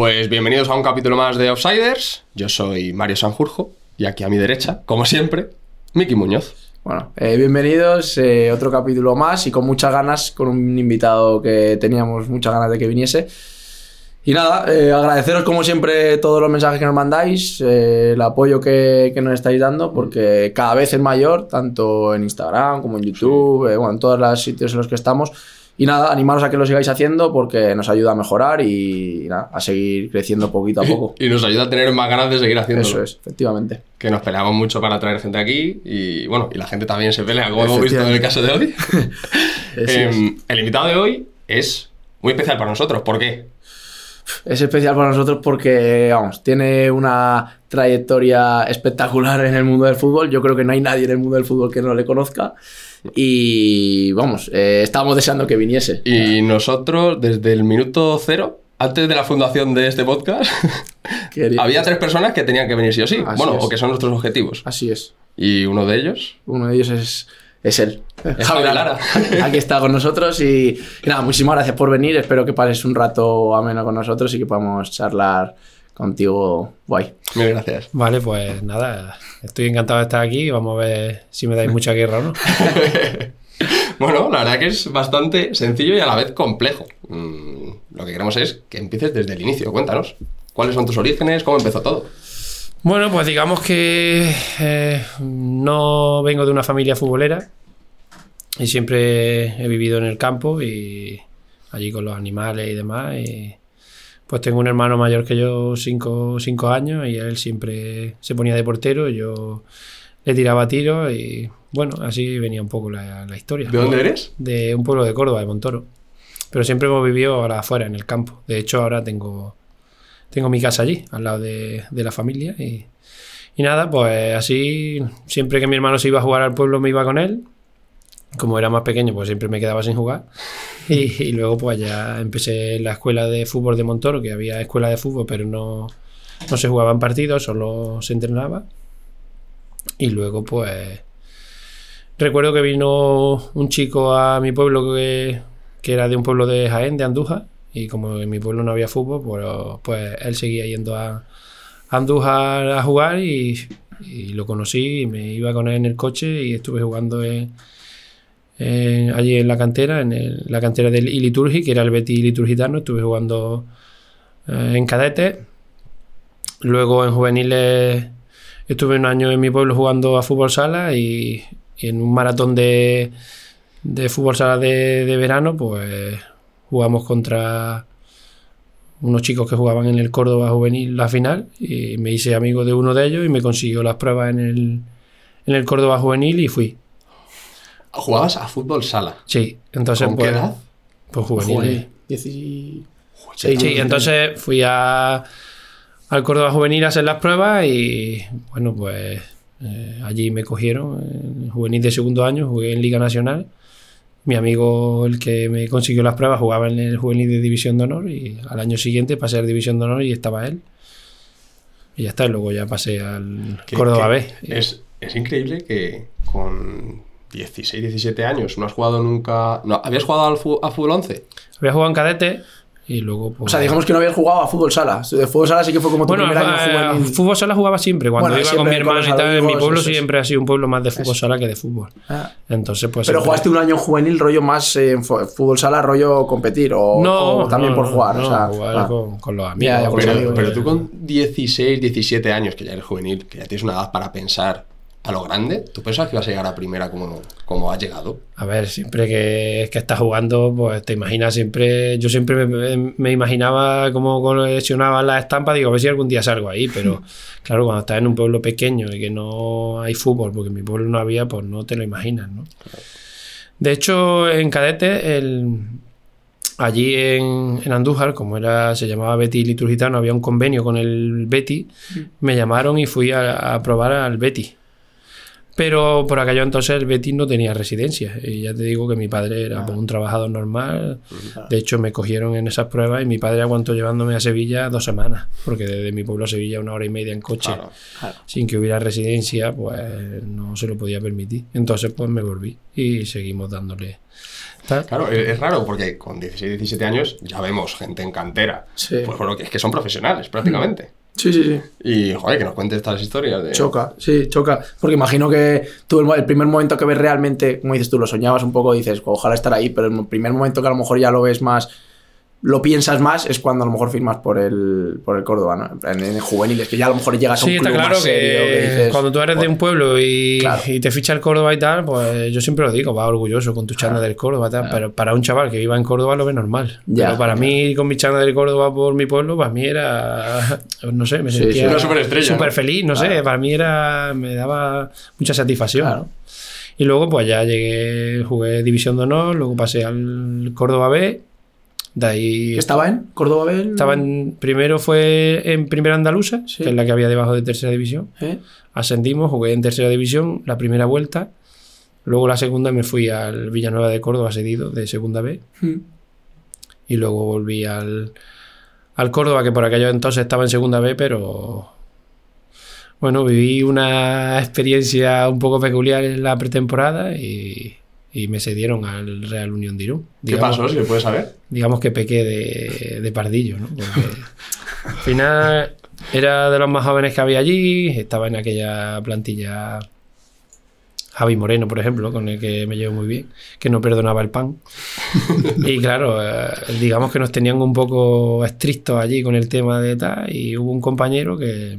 Pues bienvenidos a un capítulo más de Outsiders. Yo soy Mario Sanjurjo y aquí a mi derecha, como siempre, Miki Muñoz. Bueno, eh, bienvenidos, eh, otro capítulo más y con muchas ganas, con un invitado que teníamos muchas ganas de que viniese. Y nada, eh, agradeceros como siempre todos los mensajes que nos mandáis, eh, el apoyo que, que nos estáis dando, porque cada vez es mayor, tanto en Instagram como en YouTube, eh, bueno, en todos los sitios en los que estamos. Y nada, animaros a que lo sigáis haciendo porque nos ayuda a mejorar y, nada, a seguir creciendo poquito a poco. Y nos ayuda a tener más ganas de seguir haciéndolo. Eso es, efectivamente. Que nos peleamos mucho para traer gente aquí y bueno, y la gente también se pelea, como hemos visto en el caso de hoy. Em, el invitado de hoy es muy especial para nosotros. ¿Por qué? Es especial para nosotros porque, vamos, tiene una trayectoria espectacular en el mundo del fútbol. Yo creo que no hay nadie en el mundo del fútbol que no le conozca. Y, vamos, eh, estábamos deseando que viniese. Y nosotros, desde el minuto cero, antes de la fundación de este podcast, había tres personas que tenían que venir sí o sí. Así bueno, es. o que son nuestros objetivos. Así es. Y uno de ellos Uno de ellos es, es él. Es Javi Lara. Aquí está con nosotros y, y nada, muchísimas gracias por venir. Espero que pases un rato ameno con nosotros y que podamos charlar contigo guay. Mil gracias. Vale, pues nada, estoy encantado de estar aquí. Vamos a ver si me dais mucha guerra o no. Bueno, la verdad que es bastante sencillo y a la vez complejo. Mm, lo que queremos es que empieces desde el inicio. Cuéntanos. ¿Cuáles son tus orígenes? ¿Cómo empezó todo? Bueno, pues digamos que eh, no vengo de una familia futbolera y siempre he vivido en el campo y allí con los animales y demás. Y pues tengo un hermano mayor que yo, cinco, cinco años, y él siempre se ponía de portero. y Yo le tiraba tiros y bueno, así venía un poco la, la historia. ¿De dónde eres? de un pueblo de Córdoba, de Montoro. Pero siempre hemos vivido ahora afuera, en el campo. De hecho, ahora tengo, tengo mi casa allí, al lado de, de la familia. Y, y nada, pues así, siempre que mi hermano se iba a jugar al pueblo, me iba con él. Como era más pequeño, pues siempre me quedaba sin jugar. Y, luego, pues ya empecé la escuela de fútbol de Montoro, que había escuela de fútbol, pero no, no se jugaban partidos, solo se entrenaba. Y luego, pues Recuerdo que vino un chico a mi pueblo que, que era de un pueblo de Jaén, de Andújar, y como en mi pueblo no había fútbol, pues, pues él seguía yendo a, a Andújar a jugar y, y lo conocí y me iba con él en el coche y estuve jugando en- allí en la cantera, en la cantera del Iliturgi, que era el Betty Liturgitano, estuve jugando eh, en cadete. Luego en juveniles estuve un año en mi pueblo jugando a fútbol sala y, en un maratón de, fútbol sala de, verano, pues jugamos contra unos chicos que jugaban en el Córdoba Juvenil la final y me hice amigo de uno de ellos y me consiguió las pruebas en el Córdoba Juvenil y fui. ¿Jugabas a fútbol sala? Sí, entonces ¿Con qué pues, edad? pues juvenil. Dieci- Sí, sí, entonces fui a, al Córdoba Juvenil a hacer las pruebas y bueno, pues eh, allí me cogieron en juvenil de segundo año, jugué en Liga Nacional. Mi amigo, el que me consiguió las pruebas, jugaba en el juvenil de División de Honor y al año siguiente pasé a División de Honor y estaba él. Y ya está, y luego ya pasé al Córdoba B. Es, es increíble que con 16, 17 años no has jugado nunca... No, ¿Habías jugado al a fútbol 11? Había jugado en cadete y luego... O Pues, sea, digamos que no habías jugado a fútbol sala. De fútbol sala sí que fue como tu Bueno, primer año eh, juvenil. fútbol sala jugaba siempre. Cuando Bueno, iba con mi hermano y tal, en mi pueblo eso es. siempre ha sido un pueblo más de fútbol sala que de fútbol. Ah. Entonces, pues. Pero siempre- jugaste un año juvenil rollo más eh, en fútbol sala, rollo competir o, No, o también no, por jugar. no, o sea, jugar ah. con, con los amigos. Ya, ya, con los Pero, tú con 16, 17 años, que ya eres juvenil, que ya tienes una edad para pensar a lo grande, ¿tú pensabas que ibas a llegar a primera como, como has llegado? A ver, siempre que, que estás jugando, pues te imaginas siempre. Yo siempre me, me imaginaba cómo coleccionaba las estampas, digo, a ver si algún día salgo ahí, pero claro, cuando estás en un pueblo pequeño y que no hay fútbol, porque en mi pueblo no había, pues no te lo imaginas, ¿no? De hecho, en cadete, el, allí en, en Andújar, como era, se llamaba Betty Liturgitano, había un convenio con el Betty, me llamaron y fui a, a probar al Betty. Pero por aquello entonces el Betis no tenía residencia. Y ya te digo que mi padre era pues, un trabajador normal. De hecho, me cogieron en esas pruebas y mi padre aguantó llevándome a Sevilla dos semanas. Porque desde mi pueblo a Sevilla una hora y media en coche, Claro. sin que hubiera residencia, pues no se lo podía permitir. Entonces, pues me volví y seguimos dándole. tal. Claro, es, es raro porque con 16, 17 años ya vemos gente en cantera. Sí. Pues bueno, que es que son profesionales prácticamente. Sí, sí, sí. Y, joder, que nos cuente estas historias de... Choca, sí, choca. Porque imagino que tú el, el primer momento que ves realmente, como dices tú, lo soñabas un poco, dices, ojalá estar ahí, pero el primer momento que a lo mejor ya lo ves más, lo piensas más, es cuando a lo mejor firmas por el, por el Córdoba, ¿no? En, en juveniles, que ya a lo mejor llegas a un Sí, está club claro más serio, que, que dices, cuando tú eres de un pueblo y, Claro. y te ficha el Córdoba y tal, pues yo siempre lo digo, va orgulloso con tu chándal del Córdoba y tal, pero para un chaval que viva en Córdoba lo ve normal. Ya, pero para claro. mí, con mi chándal del Córdoba por mi pueblo, para mí era, no sé, me Sí, sentía sí. Súper ¿no? feliz, no sé, para mí era, me daba mucha satisfacción. Claro. Y luego pues ya llegué, jugué División de Honor, luego pasé al Córdoba B, de ahí... ¿Que estaba en Córdoba? Estaba en- primero fue en Primera Andaluza, Sí. que es la que había debajo de Tercera División. ¿Eh? Ascendimos, jugué en Tercera División la primera vuelta. Luego la segunda me fui al Villanueva de Córdoba cedido de Segunda B. Mm. Y luego volví al, al Córdoba, que por aquello entonces estaba en Segunda B, pero... Bueno, viví una experiencia un poco peculiar en la pretemporada y, y me cedieron al Real Unión de Irún. ¿Qué Digamos- pasó? Si se puede saber. digamos que pequé de, de pardillo, ¿no? Porque al final era de los más jóvenes que había allí, estaba en aquella plantilla Javi Moreno, por ejemplo, con el que me llevo muy bien, que no perdonaba el pan. Y claro, eh, digamos que nos tenían un poco estrictos allí con el tema de tal, y hubo un compañero que,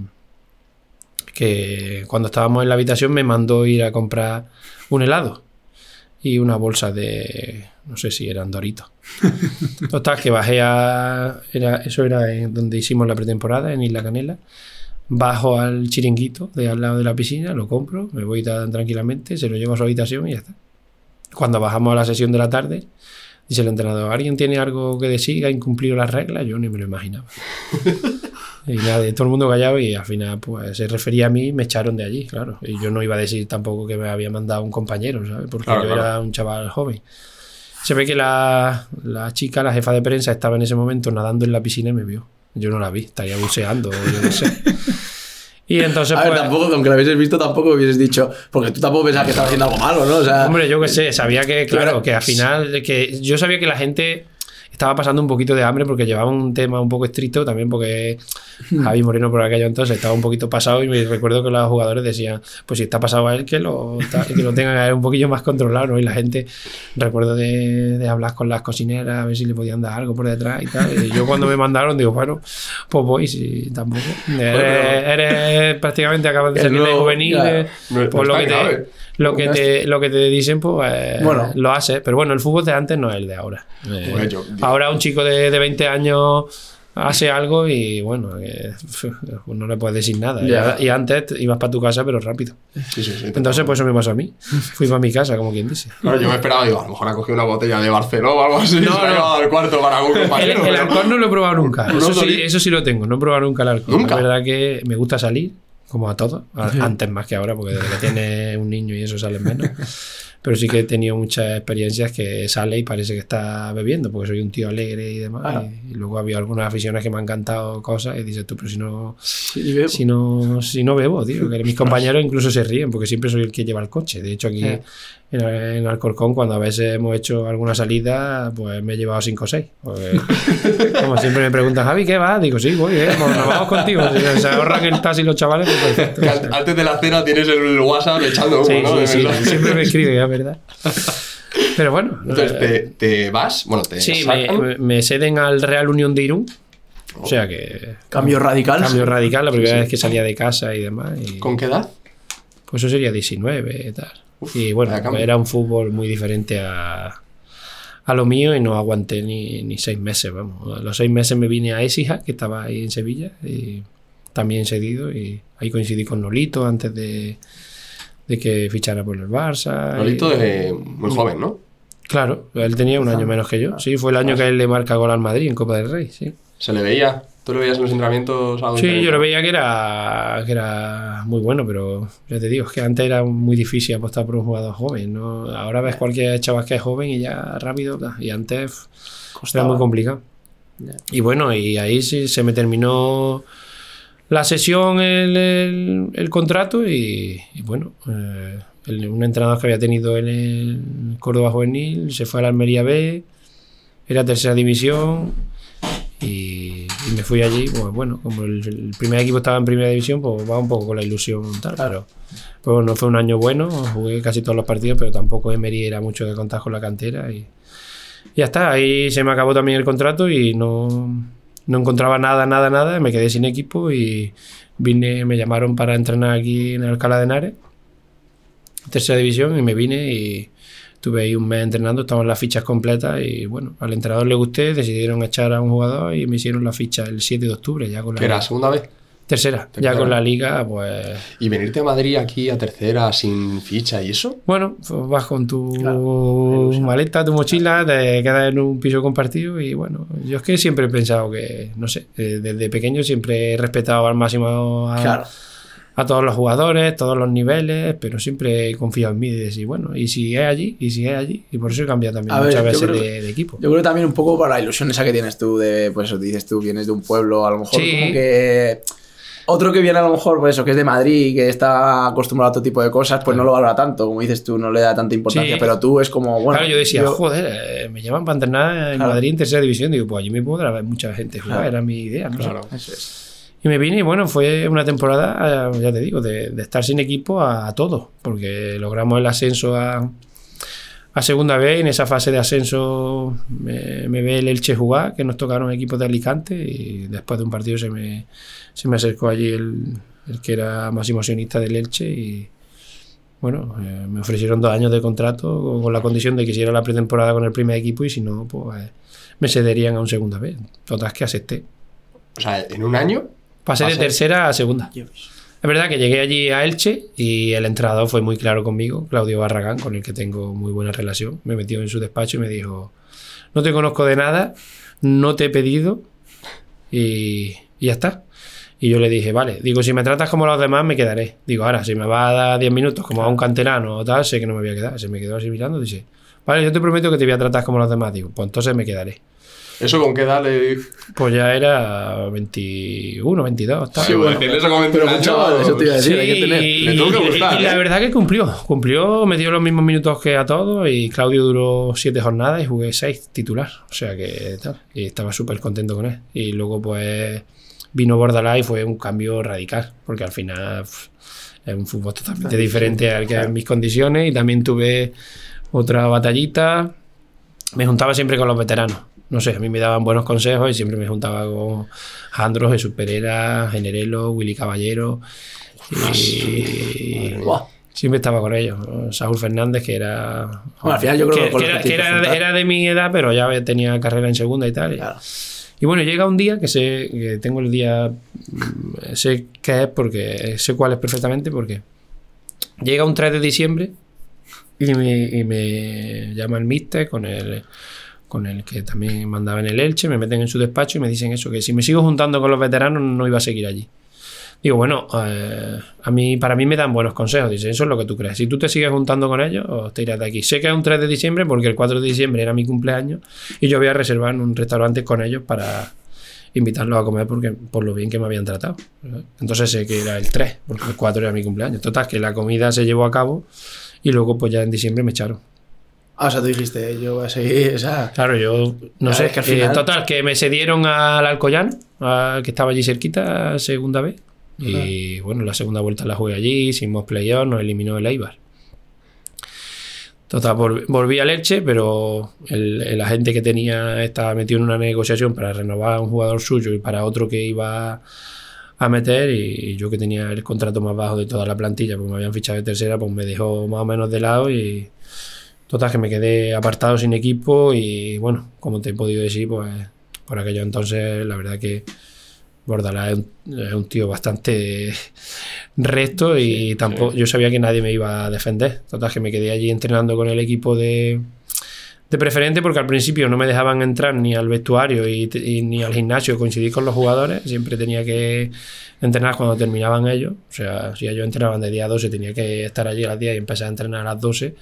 que cuando estábamos en la habitación me mandó ir a comprar un helado y una bolsa de, no sé si eran Doritos. Total, que bajé a. Era, eso era en donde hicimos la pretemporada, en Isla Canela. Bajo al chiringuito de al lado de la piscina, lo compro, me voy tan tranquilamente, se lo llevo a su habitación y ya está. Cuando bajamos a la sesión de la tarde, dice el entrenador: ¿Alguien tiene algo que decir? ¿Ha incumplido las reglas? Yo ni me lo imaginaba. Y nada, todo el mundo callado y al final pues se refería a mí y me echaron de allí, claro. Y yo no iba a decir tampoco que me había mandado un compañero, ¿sabes? Porque Claro, yo claro. era un chaval joven. Se ve que la, la chica, la jefa de prensa, estaba en ese momento nadando en la piscina y me vio. Yo no la vi, estaría buceando, yo no sé. Y entonces, A ver, pues, tampoco, aunque lo hubieses visto, tampoco hubieses dicho, porque tú tampoco pensabas que estaba haciendo algo malo, ¿no? O sea, Hombre, yo qué sé, sabía que, claro, Claro. que al final, que yo sabía que la gente estaba pasando un poquito de hambre porque llevaba un tema un poco estricto también porque Javi Moreno por aquello entonces estaba un poquito pasado y me recuerdo que los jugadores decían, pues si está pasado a él, que lo, que lo tengan a él un poquillo más controlado, ¿no? Y la gente, recuerdo de, de hablar con las cocineras a ver si le podían dar algo por detrás y tal. Y yo cuando me mandaron digo, bueno, pues voy, si tampoco. Eres, eres prácticamente acabas de salir de juvenil, pues lo que te. Lo que te, lo que te dicen, pues Bueno. lo haces. Pero bueno, el fútbol de antes no es el de ahora. Eh, Joder, yo- yo- ahora un chico de, de 20 años hace algo y bueno, eh, no le puedes decir nada. Ya. Y, antes te ibas para tu casa, pero rápido. Sí, sí, sí. Entonces, pues eso me pasó a mí. Fui para mi casa, como quien dice. Claro, yo me esperaba, digo, a lo mejor ha cogido una botella de Barcelona o algo así y No, se la ha no. llevado al cuarto para algún El, compañero. el pero- alcohol no lo he probado nunca. Eso sí, eso sí lo tengo. No he probado nunca el alcohol. ¿Nunca? Es verdad que me gusta salir, como a todos. A- Antes más que ahora, porque desde que tienes un niño y eso sale menos. Pero sí que he tenido muchas experiencias que sale y parece que está bebiendo, porque soy un tío alegre y demás. Ah. Y, y luego había algunas aficiones que me han cantado cosas y dices tú, pero si no, sí, bebo. si no, si no bebo, tío. Que mis compañeros incluso se ríen, porque siempre soy el que lleva el coche. De hecho, aquí Eh. en, en Alcorcón, cuando a veces hemos hecho alguna salida, pues me he llevado 5 o 6. Como siempre me preguntan, Javi, ¿qué va? Digo, sí, voy, eh, pues nos vamos contigo. Si se ahorran el taxi los chavales, pues perfecto. Antes de la cena tienes el WhatsApp echando humo, Sí, ¿no? sí, sí, En el- siempre me escribe, es verdad. Pero bueno, Entonces, eh, te, te vas, bueno, te sí, me, me- ceden al Real Unión de Irún. O sea que. Cambio radical. Cambio radical, la primera vez que salía de casa y demás. Y, ¿Con qué edad? Pues eso sería 19 y tal. Uf, y bueno, era un fútbol muy diferente a, a lo mío y no aguanté ni, ni seis meses, vamos. A los seis meses me vine a Écija, que estaba ahí en Sevilla, y también cedido, y ahí coincidí con Nolito antes de, de que fichara por el Barça. Es muy joven, ¿no? Claro, él tenía un año menos que yo. Sí, fue el año que él le marca gol al Madrid en Copa del Rey, sí. Se le veía. ¿Tú lo veías en los entrenamientos? algo Sí, yo lo veía que era, que era muy bueno, pero ya te digo, es que antes era muy difícil apostar por un jugador joven. ¿no? Ahora ves cualquier chaval que es joven y ya rápido, y antes era muy complicado. Y bueno, y ahí sí se me terminó la sesión, el, el- contrato y, bueno, eh, un entrenador que había tenido en el Córdoba Juvenil se fue a la Almería B, era tercera división y, me fui allí, pues bueno, como el, primer equipo estaba en primera división, pues va un poco con la ilusión tal, pero pues no fue un año bueno, jugué casi todos los partidos, pero tampoco Emery era mucho de contar con la cantera y ya está, ahí se me acabó también el contrato y no, no encontraba nada, nada, nada, me quedé sin equipo y vine, me llamaron para entrenar aquí en Alcalá de Henares, tercera división, y me vine y estuve ahí un mes entrenando, estaban las fichas completas y bueno, al entrenador le gusté, decidieron echar a un jugador y me hicieron la ficha el 7 de octubre, ya con la ¿Qué era? ¿Segunda vez? Tercera, Tercera. ya con la liga, pues ¿Y venirte a Madrid aquí a tercera sin ficha y eso? Bueno, pues vas con tu Claro, maleta, tu mochila, te quedas en un piso compartido y bueno, yo es que siempre he pensado que, no sé, desde pequeño siempre he respetado al máximo a, Claro. a todos los jugadores, todos los niveles, pero siempre he confiado en mí y decir, bueno, y si es allí, y si es allí, y por eso he cambiado también A muchas veces creo- de, de equipo. Yo creo también un poco para la ilusión esa que tienes tú de, pues eso, dices tú, vienes de un pueblo, a lo mejor Sí. como que... Otro que viene a lo mejor, pues eso, que es de Madrid, que está acostumbrado a otro tipo de cosas, pues no lo valora tanto, como dices tú, no le da tanta importancia, Sí. pero tú es como, bueno... claro, yo decía, joder, eh, me llaman para entrenar en Claro. Madrid en tercera división, digo, pues allí me podrá ver mucha gente jugar, Claro. era mi idea, no. Claro. Eso es. Y me vine y bueno, fue una temporada, eh, ya te digo, de, de estar sin equipo a, a todo, porque logramos el ascenso a, a segunda vez en esa fase de ascenso me, me ve el Elche jugar, que nos tocaron equipos de Alicante y después de un partido se me, se me acercó allí el, el que era más emocionista del Elche y bueno, eh, me ofrecieron dos años de contrato con, con la condición de que hiciera la pretemporada con el primer equipo y si no, pues me cederían a un segunda vez. Total que acepté. O sea, en un año. Pasé de tercera a segunda. Es verdad que llegué allí a Elche y el entrenador fue muy claro conmigo, Claudio Barragán, con el que tengo muy buena relación. Me metió en su despacho y me dijo, no te conozco de nada, no te he pedido y, y ya está. Y yo le dije, vale, digo, si me tratas como los demás, me quedaré. Digo, ahora, si me va a dar 10 minutos como a un canterano o tal, sé que no me voy a quedar. Se me quedó así mirando y dice, vale, yo te prometo que te voy a tratar como los demás. Digo, pues entonces me quedaré. ¿Eso con qué edad le.? Pues ya era 21, 22. tal. Sí, bueno, eso con 21 Pero años, mucho, eso te iba a decir, Sí, hay que tener... y- Le tuvo que y- gustar, y la ¿eh? verdad que cumplió. Cumplió, me dio los mismos minutos que a todos y Claudio duró siete jornadas y jugué seis titular. O sea que tal. Y estaba súper contento con él. Y luego pues vino Bordalás y fue un cambio radical. Porque al final pf, es un fútbol totalmente diferente al que en mis condiciones. Y también tuve otra batallita. Me juntaba siempre con los veteranos. No sé, a mí me daban buenos consejos y siempre me juntaba con Jandro, Jesús Pereira, Generelo, Willy Caballero. Y Buah. siempre estaba con ellos. Saúl Fernández, que era. Bueno, al final yo creo que era, que de mi edad, pero ya tenía carrera en segunda y tal. y- Claro. y bueno, llega un día que sé que tengo el día, sé qué es porque sé cuál es perfectamente porque llega un 3 de diciembre y me, y me llama el mister con el con el que también mandaba en el Elche, me meten en su despacho y me dicen eso, que si me sigo juntando con los veteranos no iba a seguir allí. Digo, bueno, eh, a mí, para mí me dan buenos consejos. Dice, eso es lo que tú crees. Si tú te sigues juntando con ellos, te irás de aquí. Sé que es un 3 de diciembre porque el 4 de diciembre era mi cumpleaños y yo había reservado en un restaurante con ellos para invitarlos a comer porque por lo bien que me habían tratado. Entonces sé que era el 3, porque el 4 era mi cumpleaños. Total, que la comida se llevó a cabo y luego pues ya en diciembre me echaron. Ah, o sea, tú dijiste, yo voy a seguir, o sea... Claro, yo no sé. es que al eh, final- total, que me cedieron al Alcoyano, al que estaba allí cerquita, segunda vez. Y bueno, la segunda vuelta la jugué allí, hicimos playoff, nos eliminó el Eibar. Total, vol- volví al Elche, pero el, el agente que tenía estaba metido en una negociación para renovar a un jugador suyo y para otro que iba a meter y yo que tenía el contrato más bajo de toda la plantilla, porque me habían fichado de tercera, pues me dejó más o menos de lado y total que me quedé apartado sin equipo y bueno, como te he podido decir, pues por aquello entonces la verdad que Bordalás es un, es un tío bastante recto y tampoco yo sabía que nadie me iba a defender. Total que me quedé allí entrenando con el equipo de de preferente porque al principio no me dejaban entrar ni al vestuario y, ni al gimnasio coincidir con los jugadores. Siempre tenía que entrenar cuando terminaban ellos. O sea, si ellos entrenaban de día a 12, tenía que estar allí a las 10 y empezar a entrenar a las 12.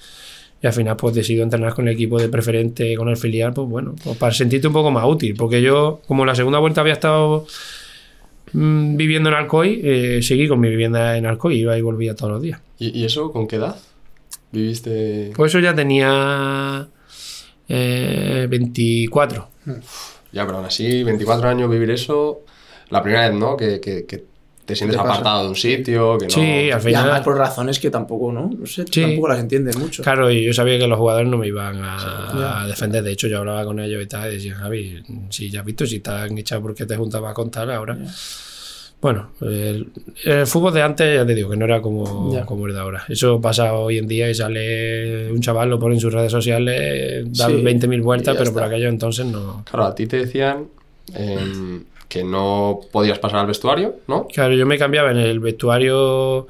Y al final, pues decido entrenar con el equipo de preferente, con el filial, pues bueno, pues para sentirte un poco más útil. Porque yo, como la segunda vuelta había estado mm, viviendo en Alcoy, eh, seguí con mi vivienda en Alcoy, iba y volvía todos los días. ¿Y, y eso con qué edad? ¿Viviste...? Pues eso ya tenía eh, 24. Ya, pero aún así, 24 años vivir eso... La primera vez, ¿no? Que, que- que te sientes te apartado de un sitio, que no... Sí, al Y además final. por razones que tampoco, ¿no? No sé, Sí. tampoco las entiendes mucho. Claro, y yo sabía que los jugadores no me iban a, a defender. De hecho, yo hablaba con ellos y tal, y decía, Javi, si ya has visto, si estás echado porque te juntabas con tal ahora. Bueno, el, el fútbol de antes, ya te digo, que no era como, como el de ahora. Eso pasa hoy en día y sale un chaval, lo pone en sus redes sociales, da Sí, 20.000 vueltas, pero por aquello entonces no. Claro, a ti te decían em, que no podías pasar al vestuario, ¿no? Claro, yo me cambiaba en el vestuario,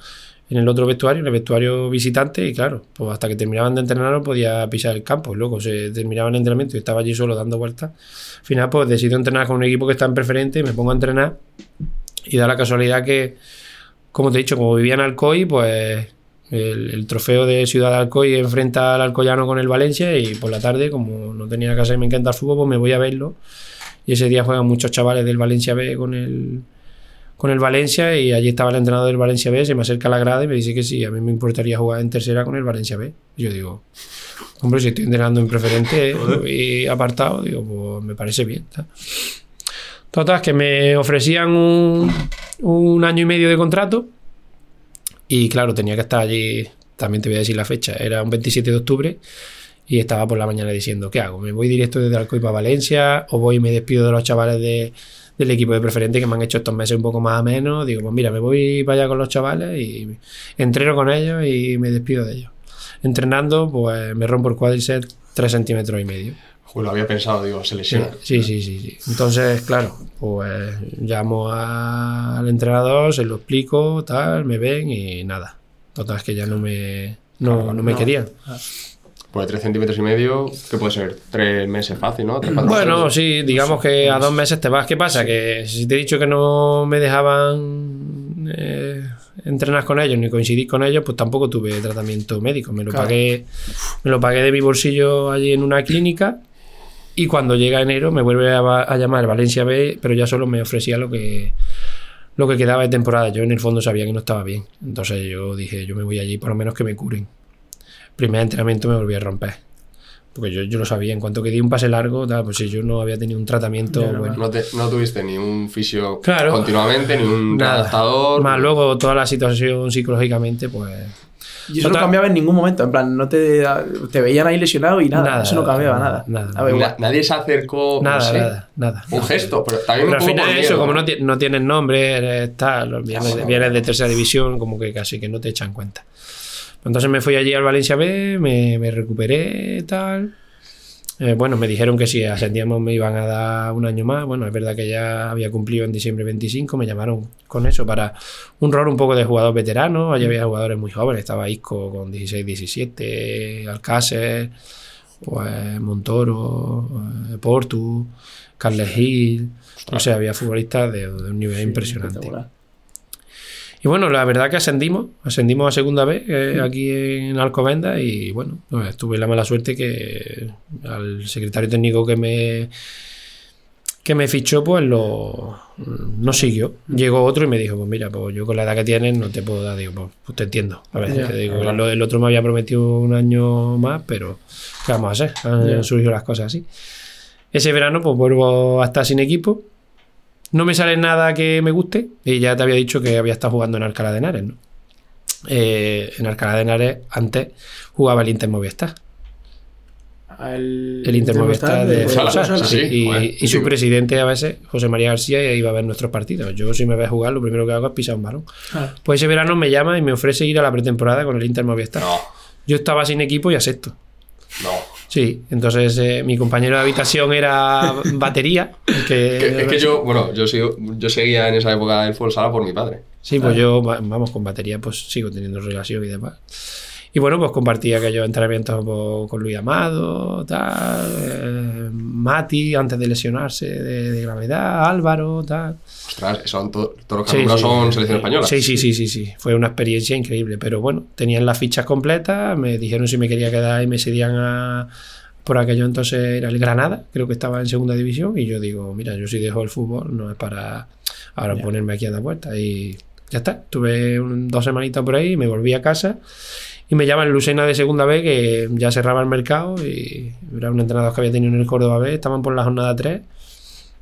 en el otro vestuario, en el vestuario visitante, y claro, pues hasta que terminaban de entrenar no podía pisar el campo. Luego se terminaba el entrenamiento y estaba allí solo dando vueltas. Al final, pues decido entrenar con un equipo que está en preferente, me pongo a entrenar y da la casualidad que, como te he dicho, como vivía en Alcoy, pues el, el trofeo de Ciudad de Alcoy enfrenta al Alcoyano con el Valencia y por la tarde, como no tenía casa y me encanta el fútbol, pues me voy a verlo. Y ese día juegan muchos chavales del Valencia B con el, con el Valencia y allí estaba el entrenador del Valencia B, se me acerca a la grada y me dice que sí, a mí me importaría jugar en tercera con el Valencia B. Y yo digo, hombre, si estoy entrenando en preferente y apartado, digo, pues me parece bien. ¿tá? Total, que me ofrecían un, un año y medio de contrato y claro, tenía que estar allí, también te voy a decir la fecha, era un 27 de octubre y estaba por la mañana diciendo, ¿qué hago? ¿Me voy directo desde Alcoy para Valencia o voy y me despido de los chavales de, del equipo de preferente que me han hecho estos meses un poco más a menos? Digo, pues mira, me voy para allá con los chavales y entreno con ellos y me despido de ellos. Entrenando, pues me rompo el cuádriceps 3 centímetros y medio. Joder, lo había pensado, digo, se Sí, lesiona. sí, sí, sí, sí. Entonces, claro, pues llamo a- al entrenador, se lo explico, tal, me ven y nada. Total, es que ya no me, no, no me no. querían. Pues 3 centímetros y medio, que puede ser 3 meses fácil, ¿no? Tres, cuatro Bueno, sí, digamos que a dos meses te vas. ¿Qué pasa? Que si te he dicho que no me dejaban eh, entrenar con ellos ni coincidir con ellos, pues tampoco tuve tratamiento médico. Me lo Claro. pagué, me lo pagué de mi bolsillo allí en una clínica. Y cuando llega enero me vuelve a, a llamar Valencia B, pero ya solo me ofrecía lo que lo que quedaba de temporada. Yo en el fondo sabía que no estaba bien. Entonces yo dije, yo me voy allí por lo menos que me curen. Primer entrenamiento me volví a romper. Porque yo, yo lo sabía, en cuanto que di un pase largo, tal, pues si yo no había tenido un tratamiento Ya, no, bueno. No, te- no tuviste ni un fisio Claro. continuamente, ni un Nada. adaptador. Más luego toda la situación psicológicamente, pues. Y eso no cambiaba en ningún momento. En plan, no te, te veían ahí lesionado y nada. Nada, eso no cambiaba nada. Na- nadie se acercó. no Nada, sé, nada, nada. Un gesto, pero también Pero un al poco final por eso, como ¿no? no, ti- no tienes nombre, eres tal, vienes de tercera división, como que casi que no te echan cuenta. Entonces me fui allí al Valencia B, me, me recuperé, tal. Eh, bueno, me dijeron que si ascendíamos me iban a dar un año más. Bueno, es verdad que ya había cumplido en diciembre 25, me llamaron con eso para un rol un poco de jugador veterano. Allí había jugadores muy jóvenes, estaba Isco con 16, 17, Alcácer, pues Montoro, eh, Portu, Carles Gil. O sea, había futbolistas de, de un nivel impresionante. Y bueno, la verdad que ascendimos, ascendimos a segunda vez eh, aquí en Alcobendas y bueno, pues, tuve la mala suerte que al secretario técnico que me que me fichó pues lo no siguió. Llegó otro y me dijo, pues mira, pues yo con la edad que tienes no te puedo dar, digo, pues, pues te entiendo. A veces te digo, el otro me había prometido un año más, pero ¿qué vamos a hacer? Han surgido las cosas así. Ese verano pues vuelvo a estar sin equipo. No me sale nada que me guste. Y ya te había dicho que había estado jugando en Alcalá de Henares, ¿no? Eh, en Alcalá de Henares antes jugaba el Inter Movistar. El, El Inter Movistar de sí. sí, Y, su sí. presidente a veces, José María García, iba a ver nuestros partidos. Yo si me ve jugar, lo primero que hago es pisar un balón. Ah, Pues ese verano me llama y me ofrece ir a la pretemporada con el Inter Movistar. No, Yo estaba sin equipo y acepto. no. Sí, entonces eh, mi compañero de habitación era batería. Que, Que- es que yo, bueno, yo, sigo, yo seguía en esa época el fútbol sala por mi padre. Sí, pues yo, va- vamos, con batería, pues sigo teniendo relación y demás. Y bueno, pues compartí aquellos entrenamientos po- con Luis Amado, tal, eh, Mati antes de lesionarse de, de gravedad, Álvaro, tal. Ostras, son to- todos los que Sí, sí. son selección española. Sí, sí, sí, sí, sí. Fue una experiencia increíble. Pero bueno, tenían las fichas completas, me dijeron si me quería quedar y me cedían a. Por aquello entonces era el Granada, creo que estaba en segunda división. Y yo digo, mira, yo si dejo el fútbol no es para ahora ponerme aquí a la puerta. Y ya está. Tuve un- dos semanitas por ahí, me volví a casa. Y me llaman Lucena de segunda B, que ya cerraba el mercado. Y era un entrenador que había tenido en el Córdoba B, estaban por la jornada 3.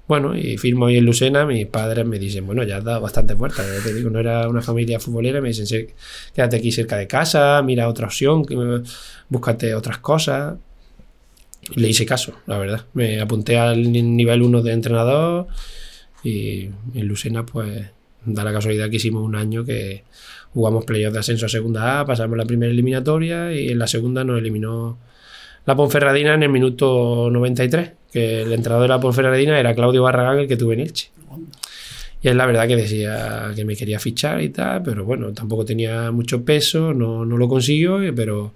Bueno, y firmo ahí en Lucena, mis padres me dicen, bueno, ya has dado bastante fuerza, ya te digo, no era una familia futbolera, me dicen, "Sí, quédate aquí cerca de casa, mira otra opción, búscate otras cosas. Le hice caso, la verdad. Me apunté al ni- nivel 1 de entrenador y en Lucena, pues, da la casualidad que hicimos un año que jugamos playoffs de ascenso a segunda A, pasamos la primera eliminatoria y en la segunda nos eliminó la Ponferradina en el minuto 93, que el entrenador de la Ponferradina era Claudio Barragán, el que tuve en Elche. Y es la verdad que decía que me quería fichar y tal, pero bueno, tampoco tenía mucho peso, no, no lo consiguió, pero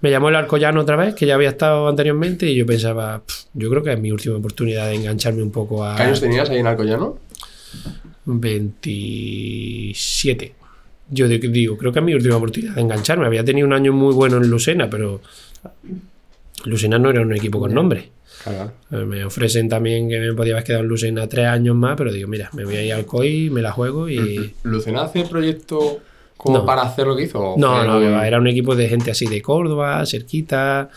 me llamó el Arcollano otra vez, que ya había estado anteriormente, y yo pensaba, "Pff, yo creo que es mi última oportunidad de engancharme un poco a ¿Qué años tenías ahí en Alcoyano? 27. Yo di- digo, creo que es mi última oportunidad de engancharme. Había tenido un año muy bueno en Lucena, pero Lucena no era un equipo con nombre. Claro. Eh, Me ofrecen también que me podía quedado en Lucena tres años más, pero digo, mira, me voy a ir al COI, me la juego y... ¿Lucena hace proyecto como No. para hacer lo que hizo? ¿O No, no, era un equipo de gente así de Córdoba, cerquita,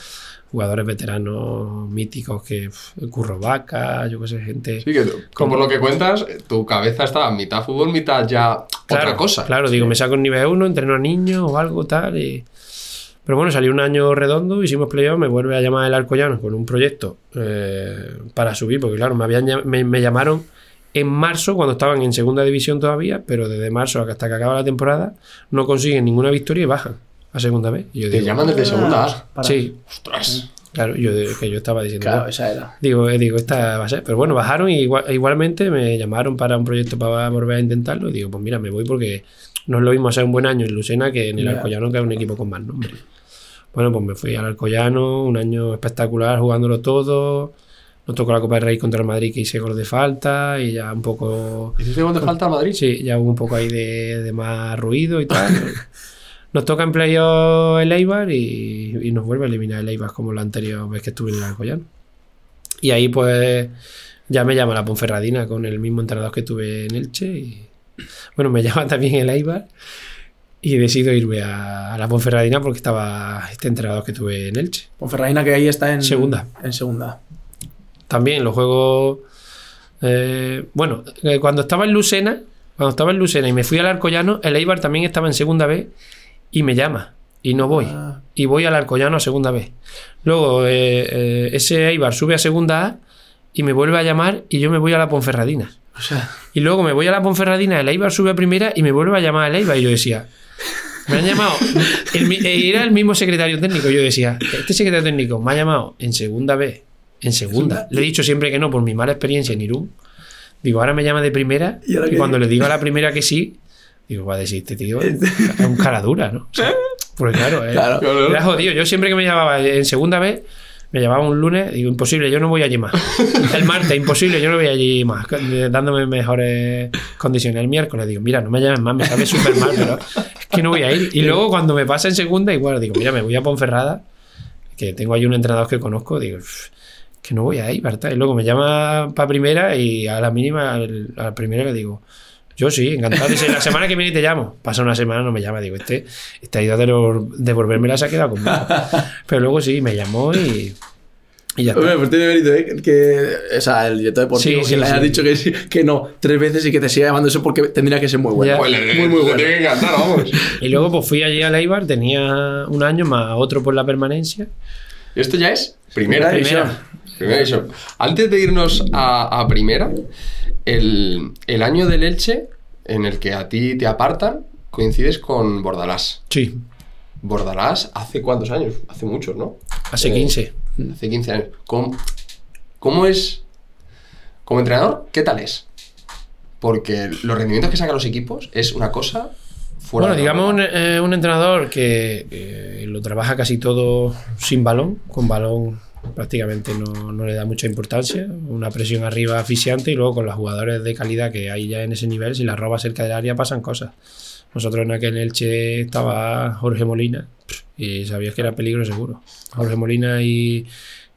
jugadores veteranos míticos que Curro Vaca, yo qué sé, gente... Sí, que tú- como lo que cuentas, tu cabeza estaba mitad fútbol, mitad ya otra cosa. Claro, digo, me saco en nivel 1, entreno a niños o algo tal. Y... Pero bueno, salió un año redondo, hicimos playoff, me vuelve a llamar el Alcoyano con un proyecto eh, para subir, porque claro, me, habían, me llamaron en marzo, cuando estaban en segunda división todavía, pero desde marzo hasta que acaba la temporada no consiguen ninguna victoria y bajan a segunda vez. Y yo Te digo, llaman desde segunda A. Para- sí, Ostras. claro, yo, que yo estaba diciendo, Claro, "Bueno, esa era. Digo, eh, digo, esta va a ser. Pero bueno, bajaron y igual- igualmente me llamaron para un proyecto para volver a intentarlo. Y digo, pues mira, me voy porque no es lo mismo hacer un buen año en Lucena que en el Ya. Alcoyano, que es un equipo con más nombre. Bueno, pues me fui al Alcoyano, un año espectacular jugándolo todo. Nos tocó la Copa del Rey contra el Madrid que hice gol de falta y ya un poco. ¿Hiciste gol de falta al Madrid? Sí, ya hubo un poco ahí de, de más ruido y tal. Nos toca en playoff el Eibar y, y nos vuelve a eliminar el Eibar como la anterior vez que estuve en el Alcoyano. Y ahí pues ya me llama la Ponferradina con el mismo entrenador que tuve en Elche. Y, bueno, me llama también el Eibar y decido irme a, a la Ponferradina porque estaba este entrenador que tuve en Elche. Ponferradina que ahí está en Segunda. En segunda. También los juegos. eh, bueno, eh, cuando estaba en Lucena, cuando estaba en Lucena y me fui al Arcollano, el Eibar también estaba en segunda vez y me llama y no voy. Ah. Y voy al Arcollano a segunda vez. Luego eh, eh, ese Eibar sube a segunda A y me vuelve a llamar y yo me voy a la Ponferradina. O sea, Y luego me voy a la Ponferradina, el Eibar sube a primera y me vuelve a llamar el Eibar. Y yo decía, me han llamado. el eh, era el mismo secretario técnico. Yo decía, este secretario técnico me ha llamado en segunda vez, en segunda. Le he dicho siempre que no por mi mala experiencia en Irún. Digo, ahora me llama de primera. ¿Y Y, cuando le digo a la primera que sí, digo, va a decir, este tío es un cara dura, ¿no? O sea, porque claro, eh, Claro. Claro. era jodido. Yo siempre que me llamaba en segunda vez, me llamaba un lunes, digo, imposible, yo no voy allí más. El martes, imposible, yo no voy allí más, eh, dándome mejores condiciones. El miércoles, digo, mira, no me llames más, me sabe súper mal, pero es que no voy a ir. Y luego cuando me pasa en segunda, igual, digo, mira, me voy a Ponferrada, que tengo ahí un entrenador que conozco, digo, "Uf, que no voy a ir, ¿verdad? Y luego me llama para primera y a la mínima, al- a la primera le digo, yo sí, encantado. Dice, la semana que viene te llamo. Pasa una semana, no me llama. Digo, este, esta idea de devolvérmela se ha quedado conmigo. Pero luego sí, me llamó y, y ya está. Hombre, pues tiene mérito, ¿eh? Que, o sea, el director deportivo Sí, que sí, le haya sí. dicho que, sí- que no tres veces y que te siga llamando eso porque tendría que ser muy bueno. Ya. Pues le, Muy, muy le bueno. tiene que encantar, vamos. Y luego pues fui allí a Leibar, tenía un año más otro por la permanencia. Y esto ya es primera Primera división. Primera división. Antes de irnos a, a primera, el, el año del Elche en el que a ti te apartan coincides con Bordalás. Sí, Bordalás hace cuántos años? Hace muchos, ¿no? hace Eh, 15. Hace 15 años. ¿Cómo, cómo es como entrenador? ¿Qué tal es? Porque los rendimientos que sacan los equipos es una cosa fuera Bueno, de digamos un, eh, un entrenador que eh, lo trabaja casi todo sin balón, con balón prácticamente no, no le da mucha importancia, una presión arriba asfixiante y luego con los jugadores de calidad que hay ya en ese nivel, si la roba cerca del área pasan cosas. Nosotros en aquel Elche estaba Jorge Molina y sabías que era peligro seguro. Jorge Molina y,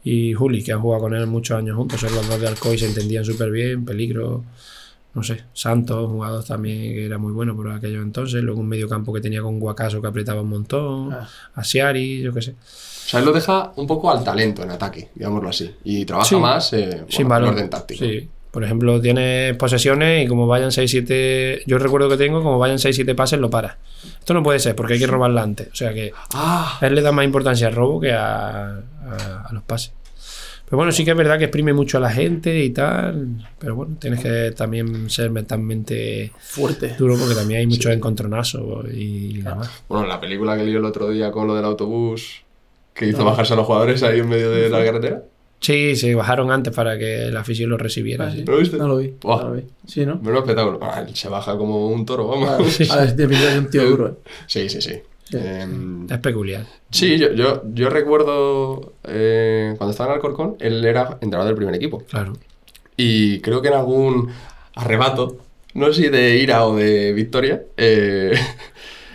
y Juli, que han jugado con él muchos años juntos, son los dos de Alcoy, se entendían súper bien, peligro no sé, Santos, jugador también que era muy bueno por aquellos entonces, luego un medio campo que tenía con Guacaso que apretaba un montón, Ah. Asiari, yo qué sé. O sea, él lo deja un poco al talento en ataque, digámoslo así. Y trabaja Sí. más eh, Sin orden táctico. Sí. Por ejemplo, tienes posesiones y como vayan 6-7, yo recuerdo que tengo, como vayan 6-7 pases, lo para. Esto no puede ser porque hay que robarla antes. O sea que Ah, a él le da más importancia al robo que a, a- a los pases. Pero bueno, sí que es verdad que exprime mucho a la gente y tal. Pero bueno, tienes que también ser mentalmente Fuerte. duro porque también hay muchos encontronazos y demás. bueno, la película que leí el otro día con lo del autobús que hizo bajarse a los jugadores ahí en medio de la carretera. Sí, se bajaron antes para que la afición lo recibiera. Ah, sí. sí. ¿Lo viste? No lo vi. No lo vi. Sí, ¿no? Menudo espectáculo. Ah, se baja como un toro, vamos. Claro. Es de pinta de un tío duro. Sí, sí, sí. Sí. Em, Es peculiar. sí, yo, yo, yo recuerdo eh, cuando estaba en Alcorcón, él era entrenador del primer equipo. Claro. Y creo que en algún arrebato, no sé si de ira o de victoria, eh,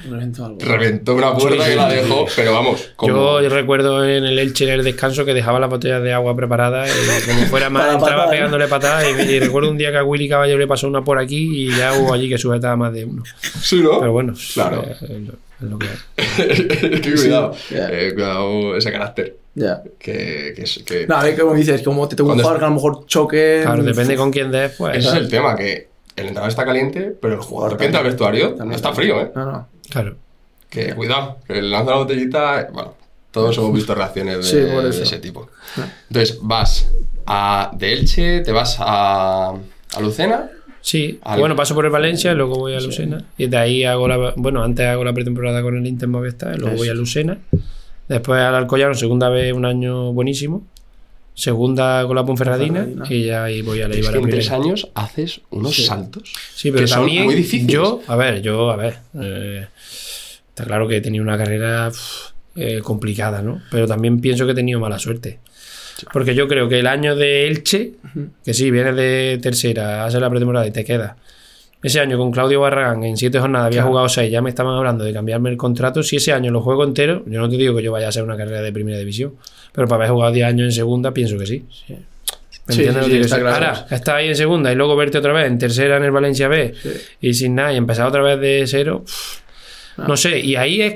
Reventó algo. reventó una puerta Sí, y la sí. dejó, pero vamos, como... Yo recuerdo en el Elche en el descanso que dejaba las botellas de agua preparadas y como fuera más entraba patada, ¿no? pegándole patadas y, y recuerdo un día que a Willy Caballero le pasó una por aquí y ya hubo allí que sujetaba más de uno. Sí, ¿no? Pero bueno, Claro. eh, es lo, es lo que hay. cuidado, Sí, ya. eh, cuidado ese carácter. Ya. Que, que, es- que- No, a ver, como dices, como te tengo un jugador que a lo mejor choque. Claro, depende con quién des, pues. Ese es el tema, que el entrenador está caliente, pero el jugador que entra al vestuario no está frío, ¿eh? No, no. Claro. Que cuidado, que le lanza la botellita, bueno, todos hemos visto reacciones de, Sí, ese tipo. Entonces, vas a, de Elche, te vas a, a Lucena, Sí, Al- bueno, paso por el Valencia, luego voy a Lucena. Y de ahí hago la. Bueno, antes hago la pretemporada con el Inter Movistar, luego voy a Lucena. Después al Alcoyano, segunda vez, un año buenísimo. Segunda con la Ponferradina. Ponferradina. Y ya ahí voy a la es que en tres años haces unos Sí. saltos Sí, pero que son también muy difíciles. yo, a ver, yo, a ver, eh, está claro que he tenido una carrera eh, complicada, ¿no? Pero también pienso que he tenido mala suerte. Porque yo creo que el año de Elche, que sí, vienes de tercera, haces la pretemporada y te quedas. Ese año con Claudio Barragán en siete jornadas había Claro. jugado seis, ya me estaban hablando de cambiarme el contrato. Si ese año lo juego entero, yo no te digo que yo vaya a hacer una carrera de primera división, pero para haber jugado 10 años en segunda, pienso que sí. Sí. ¿Me Sí, entiendes sí, lo sí, que quiero está claro. Ahora, estar ahí en segunda y luego verte otra vez en tercera en el Valencia B y sin nada y empezar otra vez de cero. No sé, y ahí es.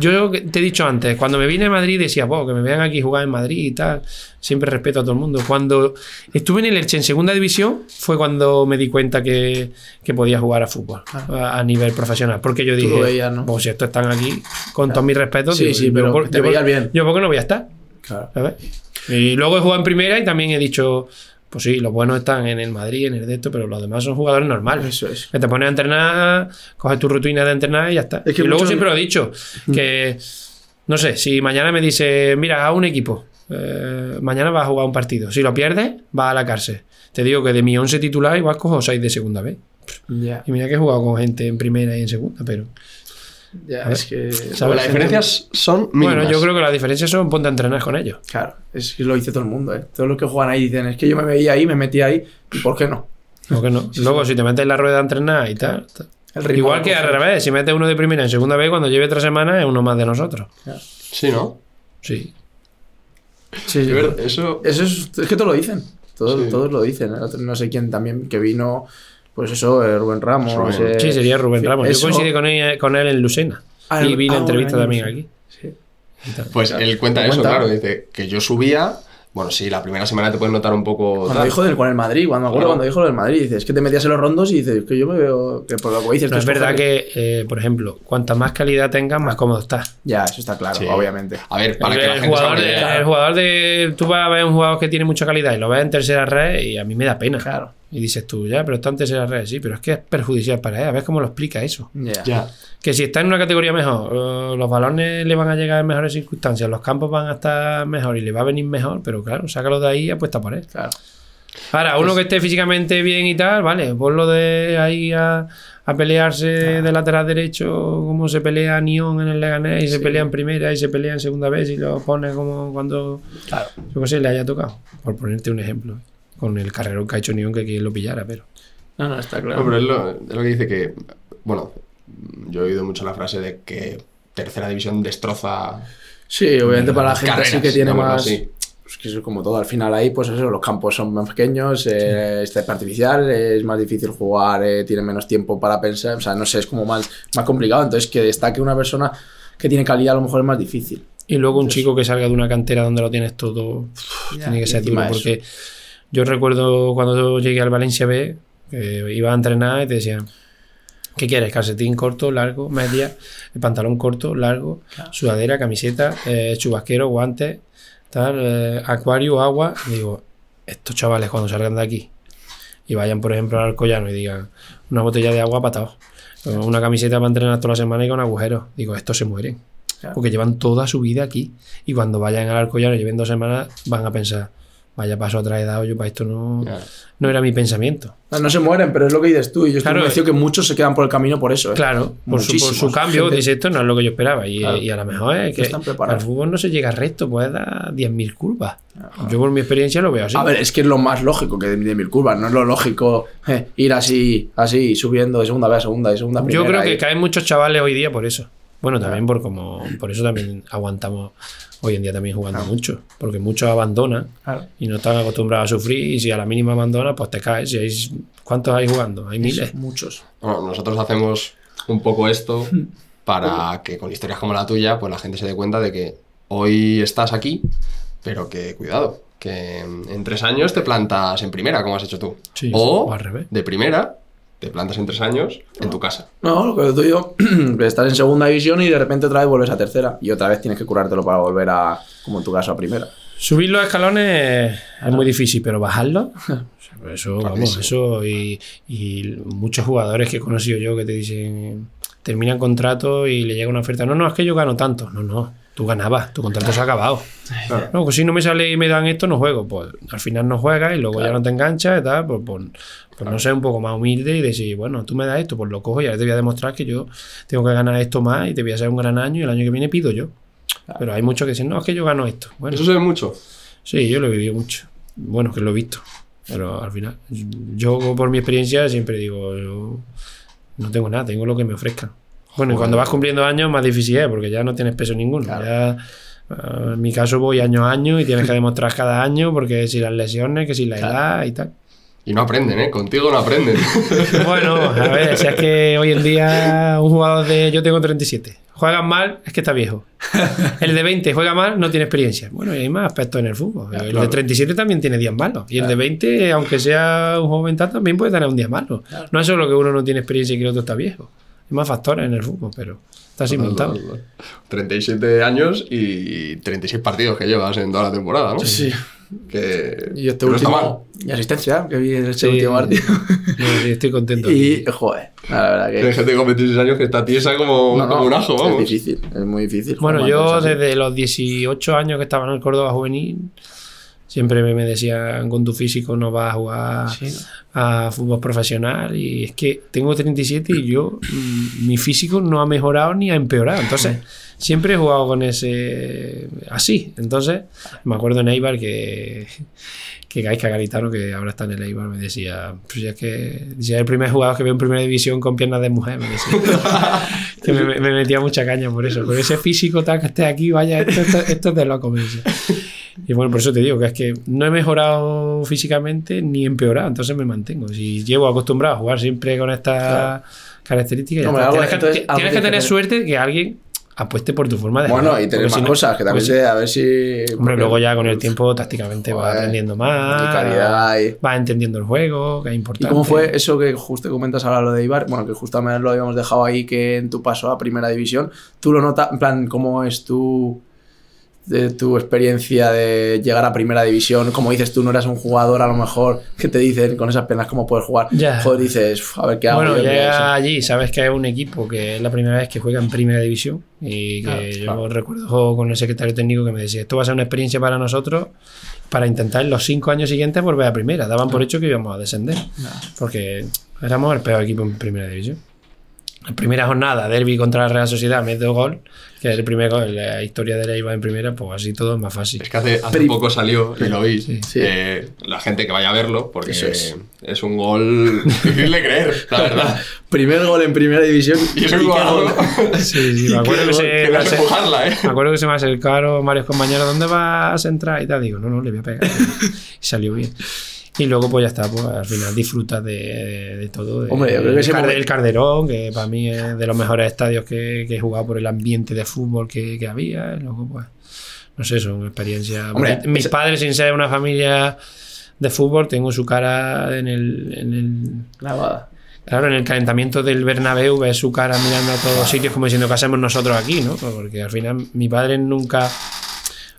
Yo te he dicho antes, cuando me vine a Madrid decía, "Buah, que me vean aquí jugar en Madrid y tal. Siempre respeto a todo el mundo. Cuando estuve en el Elche en segunda división, fue cuando me di cuenta que, que podía jugar a fútbol a, a nivel profesional. Porque yo dije, veías, ¿no? pues si estos están aquí, con todos mis respetos, Sí, digo, sí, pero te yo veías bien. Yo, ¿por qué no voy a estar? Claro. ¿sabes? Y luego he jugado en primera y también he dicho, pues sí, los buenos están en el Madrid, en el de esto, pero los demás son jugadores normales. Eso es. Que te pones a entrenar, coges tu rutina de entrenar y ya está. Es que y luego siempre lo he dicho, que no sé, si mañana me dice, mira, a un equipo, eh, mañana vas a jugar un partido. Si lo pierdes, vas a la cárcel. Te digo que de mi 11 titular igual cojo 6 de segunda vez. Ya. Y mira que he jugado con gente en primera y en segunda, pero... Ya, es que. ¿sabes? las diferencias son mínimas. Bueno, yo creo que las diferencias son ponte a entrenar con ellos. Claro, es que lo dice todo el mundo, ¿eh? Todos los que juegan ahí dicen, es que yo me veía ahí, me metí ahí, ¿y por qué no? ¿Por qué no? Luego, si te metes en la rueda a entrenar y tal... Igual que al revés, si metes uno de primera en segunda vez, cuando lleve tres semanas es uno más de nosotros. Sí, ¿no? Sí. Sí, eso... Eso es, es que todos lo dicen. Todos, Sí. todos lo dicen. ¿eh? No sé quién también que vino, pues eso, eh, Rubén Ramos. Rubén. eh, Sí, sería Rubén Ramos. eso- Yo coincidí con él, con él en Lucena. Ah, y vi la ah, entrevista bueno, también aquí. Sí. Pues él cuenta eso, Cuenta. claro. Dice que yo subía. Bueno, sí, la primera semana te puedes notar un poco. Cuando tal. dijo del, con el Madrid, cuando me acuerdo Claro. cuando dijo lo del Madrid, dices, es que te metías en los rondos y dices, que yo me veo, que por lo que dices, Pero es verdad que, eh, por ejemplo, cuanta más calidad tengas, más cómodo estás. Ya, eso está claro, Sí. obviamente. A ver, para el, que la el gente jugador de, el jugador de. Tú vas a ver un jugador que tiene mucha calidad y lo ves en tercera red y a mí me da pena. Claro. Y dices tú, ya, pero está en tercera red, sí, pero es que es perjudicial para él. A ver cómo lo explica eso. Ya. Ya. Que si está en una categoría mejor, eh, los balones le van a llegar en mejores circunstancias, los campos van a estar mejor y le va a venir mejor, pero claro, sácalo de ahí y apuesta por él. Claro. Ahora, uno que esté físicamente bien y tal, vale, ponlo de ahí a, a pelearse de lateral derecho como se pelea Nión en el Leganés y se pelea en primera y se pelea en segunda vez y lo pone como cuando Claro. yo qué sé, le haya tocado. Por ponerte un ejemplo. Con el carrerón que ha hecho Nión que quien lo pillara, pero. No, no, está No, claro. pero es lo, es lo que dice que, bueno, yo he oído mucho la frase de que tercera división destroza Sí, obviamente para la gente carreras, sí que tiene más. así. Pues que eso es como todo. Al final ahí, pues eso, los campos son más pequeños, eh, es césped artificial, es más difícil jugar, eh, tiene menos tiempo para pensar. O sea, no sé, es como más, más complicado. Entonces, que destaque una persona que tiene calidad a lo mejor es más difícil. Y luego un chico que salga de una cantera donde lo tienes todo, Ya, tiene que ser duro. eso. Yo recuerdo cuando yo llegué al Valencia B, que iba a entrenar y te decían, ¿qué quieres? Calcetín corto, largo, media, pantalón corto, largo, sudadera, camiseta, eh, chubasquero, guantes, tal, eh, acuario, agua. Y digo, estos chavales cuando salgan de aquí y vayan, por ejemplo, al Alcoyano y digan, una botella de agua patado, una camiseta para entrenar toda la semana y con agujeros. Digo, estos se mueren. Claro. Porque llevan toda su vida aquí. Y cuando vayan al Alcoyano y lleven dos semanas, van a pensar, vaya paso atrás he dado, yo para esto no, no era mi pensamiento. No, no se mueren, pero es lo que dices tú. Y yo estoy Claro. convencido que muchos se quedan por el camino por eso. ¿eh? Claro, por su, por su cambio, Gente- dice esto no es lo que yo esperaba. Y, Claro. y a lo mejor es que están preparados. al fútbol no se llega recto, puedes dar 10.000 curvas. Yo por mi experiencia lo veo así. A ver, es que es lo más lógico que de, de mil curvas. No es lo lógico eh, ir así, así, subiendo de segunda vez a segunda, de segunda a yo creo que y- caen muchos chavales hoy día por eso. Bueno, también por como por eso también aguantamos hoy en día también jugando mucho, porque muchos abandonan Claro. y no están acostumbrados a sufrir y si a la mínima abandonas, pues te caes. Si hay, ¿Cuántos hay jugando? Hay miles. Muchos. Bueno, nosotros hacemos un poco esto para que con historias como la tuya, pues la gente se dé cuenta de que hoy estás aquí, pero que cuidado, que en tres años te plantas en primera, como has hecho tú. Sí, o o al revés. de primera te plantas en tres años en tu casa. No, lo que tú yo, que estás en segunda división y de repente otra vez vuelves a tercera. Y otra vez tienes que curártelo para volver a, como en tu caso, a primera. Subir los escalones es muy difícil, pero bajarlos, eso, vamos, eso y, y muchos jugadores que he conocido yo que te dicen, terminan contrato y le llega una oferta, no, no, es que yo gano tanto, no, no, tú ganabas, tu contrato se ha acabado. Claro. No, pues si no me sale y me dan esto, no juego, pues al final no juegas y luego ya no te enganchas y tal, pues, pues, pues no ser un poco más humilde y decir, bueno, tú me das esto, pues lo cojo y ahora te voy a demostrar que yo tengo que ganar esto más y te voy a hacer un gran año y el año que viene pido yo. Pero hay muchos que dicen, no, es que yo gano esto. Bueno, Eso se ve mucho. Sí, yo lo he vivido mucho. Bueno, que lo he visto. Pero al final, yo por mi experiencia siempre digo, yo no tengo nada, tengo lo que me ofrezcan. Bueno, y cuando vas cumpliendo años más difícil es, porque ya no tienes peso ninguno. Claro. Ya, ah, en mi caso voy año a año y tienes que demostrar cada año, porque si las lesiones, que si la edad y tal. Y no aprenden, ¿eh? Contigo no aprenden. Bueno, a ver, si es que hoy en día un jugador de. Yo tengo 37. Juegas mal, es que está viejo. El de 20 juega mal, no tiene experiencia. Bueno, y hay más aspectos en el fútbol. el de claro. 37 también tiene días malos. Y el de 20, aunque sea un joven tal, también puede tener un día malo. No es solo que uno no tiene experiencia y que el otro está viejo. Más factores en el fútbol, pero está así montado. 37 años y 36 partidos que llevas en toda la temporada, ¿no? Sí. Que, Y este último. Y asistencia, que vi en este Sí. último partido. No, sí, estoy contento. Y, joder, la verdad que. Hay gente con 26 años que está tiesa como, No, no, como un ajo, vamos. Es difícil, es muy difícil. Bueno, yo desde los 18 años que estaba en el Córdoba Juvenil, siempre me decían, con tu físico no vas a jugar Sí, a fútbol profesional. Y es que tengo 37 y yo, mm, mi físico no ha mejorado ni ha empeorado. Entonces, siempre he jugado con ese. así. Entonces, me acuerdo en Eibar que. Que Gaisca Garitano, que ahora está en el Eibar, me decía, pues ya es que ya el primer jugador que veo en primera división con piernas de mujer, me decía. que me, me metía mucha caña por eso. Con ese físico tal que esté aquí, vaya, esto, esto, esto es de loco, me decía. Y bueno, por eso te digo que es que no he mejorado físicamente ni empeorado, entonces me mantengo. Si llevo acostumbrado a jugar siempre con estas características, está. algo- tienes, que, entonces, tienes que tener hacer. suerte que alguien apueste por tu forma de Bueno, jugar, y tener más si no- cosas, que también porque sé, a ver si. Hombre, luego ya con el tiempo tácticamente Joder, aprendiendo más, y calidad y- vas entendiendo el juego, que es ¿Y importante. cómo fue eso que justo comentas ahora lo de Ibar? Bueno, que justamente lo habíamos dejado ahí que en tu paso a primera división, tú lo notas, en plan, ¿cómo es tu, de tu experiencia de llegar a primera división? Como dices, tú no eras un jugador a lo mejor que te dicen con esas penas cómo puedes jugar. Ya. Joder, dices, "Uf, a ver qué hago. Bueno, eso". allí, sabes que es un equipo que es la primera vez que juega en primera división y que Claro, yo claro. recuerdo con el secretario técnico que me decía, esto va a ser una experiencia para nosotros para intentar en los cinco años siguientes volver a primera. Daban por hecho que íbamos a descender porque éramos el peor equipo en primera división. La primera jornada, derby contra la Real Sociedad, meto gol, que es el primer gol en la historia de la IVA en primera, pues así todo es más fácil. Es que hace, hace poco salió, y lo vi, Sí. eh, la gente que vaya a verlo, porque Eso es. es. un gol difícil de creer, la verdad. Primer gol en primera división. Y es un gol. Sí, sí, me acuerdo que se, Que me se- empujarla, ¿eh? me acuerdo que se me acercaron varios compañeros, ¿dónde vas a entrar? Y tal, digo, no, no, le voy a pegar. Y salió bien. Y luego, pues ya está, pues al final disfrutas de, de todo. de- Hombre, yo creo que el, momento- el Calderón, que para mí es de los mejores estadios que, que he jugado por el ambiente de fútbol que, que había. Y luego, pues, no sé, son experiencias. Hombre, Mis padres, sin ser una familia de fútbol, tengo su cara en el, en el Grabada. Claro, en el calentamiento del Bernabéu ves su cara mirando a todos sitios como diciendo que hacemos nosotros aquí, ¿no? Porque al final mi padre nunca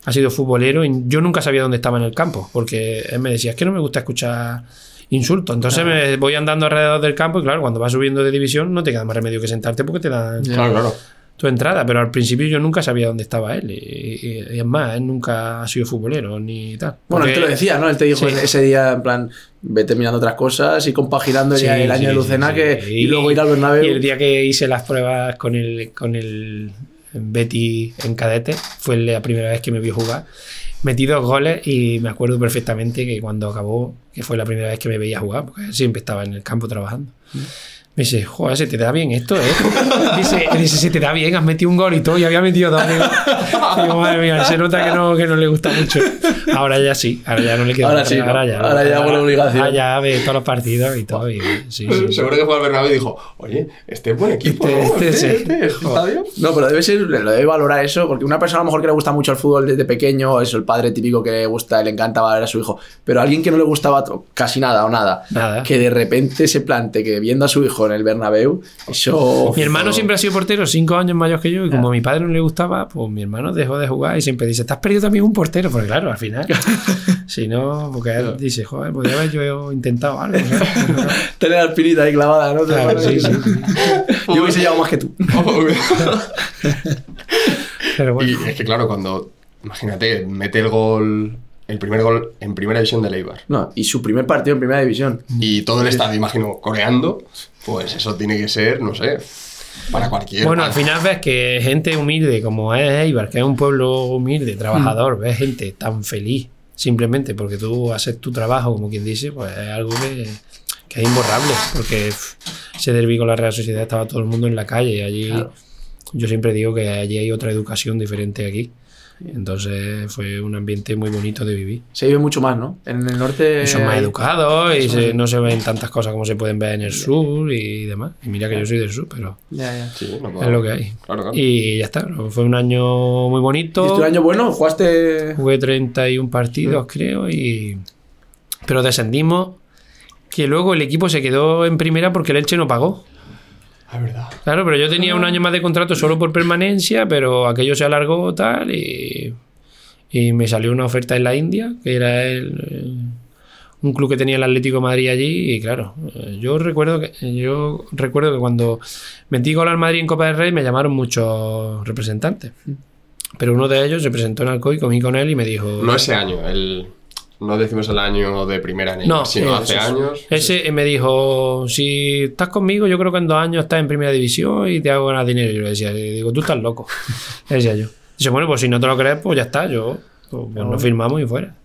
ha sido futbolero y yo nunca sabía dónde estaba en el campo, porque él me decía, es que no me gusta escuchar insultos. Entonces me voy andando alrededor del campo y claro, cuando vas subiendo de división no te queda más remedio que sentarte porque te dan Ya. Claro, claro. tu entrada, pero al principio yo nunca sabía dónde estaba él. Y, y- y es más, él nunca ha sido futbolero ni tal. Bueno, él te lo decía, ¿no? Él te dijo Sí. ese día, en plan, vete mirando otras cosas y compaginando ya el año sí, de Lucena sí, que, sí. y luego ir al Bernabéu. Y el día que hice las pruebas con el, con el Betty en cadete, fue la primera vez que me vio jugar. Metí dos goles y me acuerdo perfectamente que cuando acabó, que fue la primera vez que me veía jugar, porque siempre estaba en el campo trabajando. Me dice, joder, se te da bien esto, ¿eh? Dice, dice, se te da bien, has metido un gol y todo, y había metido dos. Digo, digo, madre mía, se nota que no, que no le gusta mucho. Ahora ya sí, ahora ya no le queda Ahora sí, ahora ya. Ahora ya por obligación. Ahora ya ve todos los partidos y todo. Y, sí, sí, sí. Seguro que fue al Bernabéu y dijo, oye, este es buen equipo, Este- ¿no? este Este, sí. este, este estadio. No, pero debe ser, lo debe valorar eso, porque una persona a lo mejor que le gusta mucho el fútbol desde pequeño, eso, el padre típico que le gusta, le encanta ver a su hijo, pero alguien que no le gustaba casi nada o nada, Nada. que de repente se plante que viendo a su hijo en el Bernabéu, eso... Mi hermano siempre ha sido portero, cinco años mayor que yo, y como a mi padre no le gustaba, pues mi hermano dejó de jugar y siempre dice, has perdido también un portero, porque claro, al final, si no, porque él dice, joder, podría haber yo intentado algo. no. Tener la espinita ahí clavada, ¿no? Claro, sí, sí. Yo hubiese llevado más que tú. Pero bueno, y es que claro, cuando, imagínate, mete el gol, el primer gol en primera división de Leibar. No, y su primer partido en primera división. Y todo el estadio, imagino, coreando, pues eso tiene que ser, no sé, para cualquier. bueno, al final ves que gente humilde como es Eibar, que es un pueblo humilde, trabajador, ves gente tan feliz, simplemente porque tú haces tu trabajo, como quien dice, pues es algo que, que es imborrable, porque ese derbi con la Real Sociedad estaba todo el mundo en la calle y allí Claro. yo siempre digo que allí hay otra educación diferente aquí. Entonces fue un ambiente muy bonito de vivir. Se vive mucho más, ¿no? En el norte... Y son más educados y se- no se ven tantas cosas como se pueden ver en el sur y demás. Y mira que yo soy del sur, pero Ya, ya. Sí, no puedo- es lo que hay. Claro, claro. Y ya está. Fue un año muy bonito. ¿Hiciste un año bueno? ¿Jugaste...? Jugué 31 partidos, creo, y... Pero descendimos, que luego el equipo se quedó en primera porque el Elche no pagó. Es verdad. Claro, pero yo tenía un año más de contrato solo por permanencia, pero aquello se alargó tal y, y me salió una oferta en la India, que era el, eh, un club que tenía el Atlético de Madrid allí y claro, eh, yo recuerdo que yo recuerdo que cuando metí gol al Madrid en Copa del Rey me llamaron muchos representantes. Pero uno de ellos se presentó en Alcoy, comí con él y me dijo... No ese año, el, no decimos el año de primera ni No, sino eh, hace eso años. Ese me dijo, si estás conmigo, yo creo que en dos años estás en primera división y te hago ganar dinero. Y yo le decía, le digo, tú estás loco. Le decía yo. Dice, bueno, pues si no te lo crees, pues ya está, yo pues, pues nos firmamos y fuera.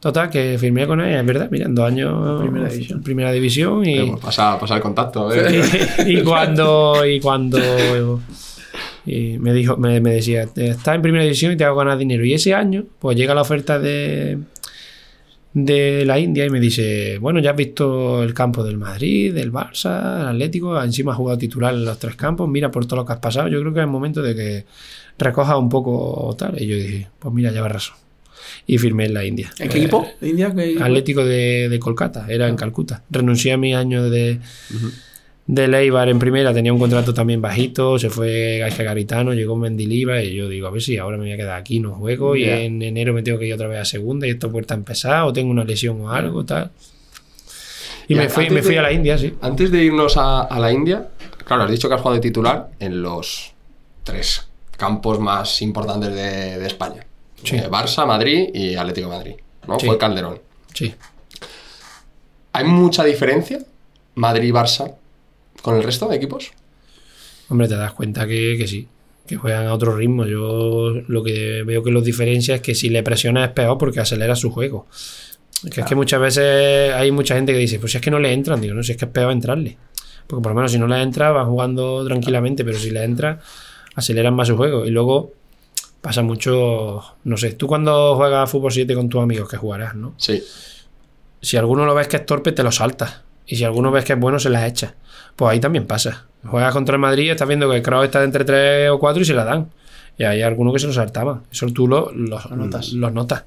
Total, que firmé con él, es verdad, mira, en dos años Primera división. primera división y, Eh, pues pasa, pasa el contacto. ver. y cuando y cuando y me dijo me, me decía estás en primera división y te hago ganar dinero y ese año pues llega la oferta de de la India y me dice bueno ya has visto el campo del Madrid del Barça del Atlético encima has jugado titular en los tres campos mira por todo lo que has pasado yo creo que es el momento de que recojas un poco tal y yo dije pues mira ya razón y firmé en la India ¿En qué Eh, equipo? ¿De India? ¿Qué equipo? Atlético de, de Kolkata, era en Calcuta. Renuncié a mi año de, de Leibar en primera, tenía un contrato también bajito, se fue Gaisca Garitano, llegó Mendiliva y yo digo, a ver si ahora me voy a quedar aquí, no juego y en enero me tengo que ir otra vez a segunda y esto puerta empezar o tengo una lesión o algo, tal. Y, Y me fui, me fui de- a la India, sí. Antes de irnos a, a la India, claro, has dicho que has jugado de titular en los tres campos más importantes de, de España. Sí. Eh, Barça, Madrid y Atlético de Madrid. ¿no? Sí. Fue Calderón. Sí. ¿Hay mucha diferencia Madrid-Barça con el resto de equipos? hombre, te das cuenta que, que sí, que juegan a otro ritmo. Yo lo que veo que los diferencia es que si le presionas es peor porque acelera su juego. Que es que muchas veces hay mucha gente que dice, pues si es que no le entran, digo, no, si es que es peor entrarle. Porque por lo menos si no le entra, va jugando tranquilamente, pero si le entra, aceleran más su juego. Y luego pasa mucho, no sé, tú cuando juegas a fútbol 7 con tus amigos que jugarás, ¿no? Sí. Si alguno lo ves que es torpe, te lo saltas. Y si alguno ves que es bueno, se las echa. Pues ahí también pasa. Juegas contra el Madrid, estás viendo que el Kroos está entre 3 o 4 y se la dan. Y hay algunos que se lo saltaban. Eso tú lo, los, Lo notas. los notas.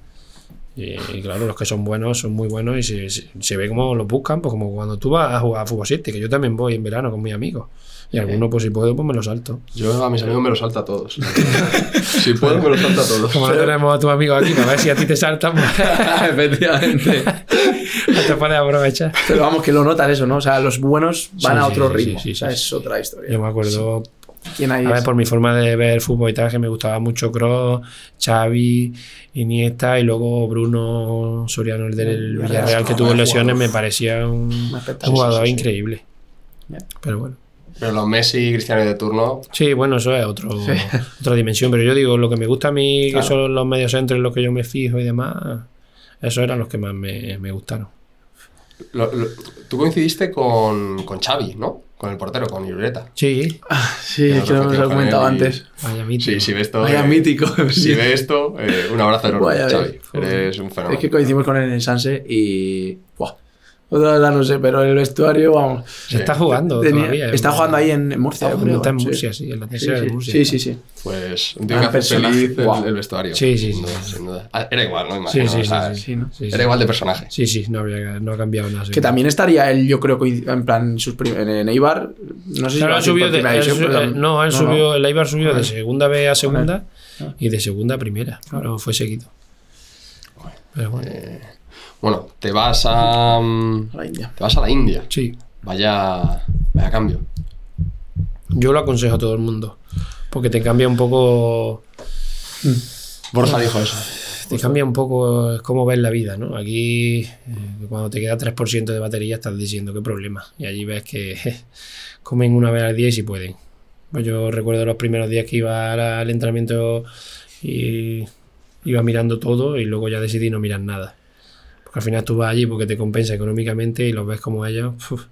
Y, y claro, los que son buenos son muy buenos y se, se- se ve cómo los buscan, pues como cuando tú vas a jugar a fútbol 7, que yo también voy en verano con mis amigos. Y algunos, pues si puedo, pues me lo salto. Yo a mis amigos me los salta a todos. si puedo, me los salta a todos. Como no tenemos a tus amigos aquí, para ver si a ti te saltan, pues Efectivamente. te puedes aprovechar. Pero vamos, que lo notas eso, ¿no? O sea, los buenos van Sí, a otro sí, ritmo. sí, sí, o sea, sí, es sí. otra historia. Yo me acuerdo ¿Quién hay? A ver, por mi forma de ver fútbol y tal, que me gustaba mucho Kroos, Xavi, Iniesta y luego Bruno Soriano, el del Villarreal, Villarreal, que no, tuvo lesiones, jugador. me parecía un, jugador Sí, sí, sí. increíble. Pero bueno. Pero los Messi y Cristiano de turno, Sí, bueno, eso es otro, otra dimensión. Pero yo digo, lo que me gusta a mí, Claro. que son los medios centros en los que yo me fijo y demás, esos eran los que más me, me gustaron. lo- lo- tú coincidiste con, con Xavi, ¿no? Con el portero, con Irureta. Sí, Sí, Que que nos lo he comentado y- antes. vaya mítico. Sí, si ves esto. Vaya eh, mítico. Si ves esto, eh, un abrazo enorme, Vaya Xavi. Eres un fenómeno. Es que coincidimos con él en el Sanse y. Buah. Otra verdad no sé, pero en el vestuario, vamos. Se está jugando tenía- todavía. está jugando ahí en Murcia, Está, creo. está en. Murcia, sí, en la Sí, de sí, Murcia. sí, sí, sí. Pues un tío que hace feliz el, vestuario. Sí, sí, sin sí. duda, sin duda. Ah, Era igual, ¿no? Sí, Imagino, sí, o sí, sea, sí, Sí, ¿no? sí, sí. Era igual de personaje. Sí, sí, no, ha cambiado nada. Que también estaría él, yo creo, coinc- en plan, sus en, Eibar. No sé si Claro, ser subió por de, pero eh, no, él subió, el Eibar subió de segunda B a segunda Ah. y de segunda a primera. Pero fue seguido. Pero bueno, Eh, bueno, te vas a. mm, A la India. Te vas a la India. sí. Vaya. Vaya cambio. Yo lo aconsejo a todo el mundo. Porque te cambia un poco. Borja dijo eso. Te cambia un poco cómo ves la vida, ¿no? Aquí, eh, cuando te queda 3% de batería, estás diciendo qué problema. Y allí ves que comen una vez al día y si pueden. Pues yo recuerdo los primeros días que iba al, al entrenamiento y iba mirando todo y luego ya decidí no mirar nada. Porque al final tú vas allí porque te compensa económicamente y los ves como ellos. uf,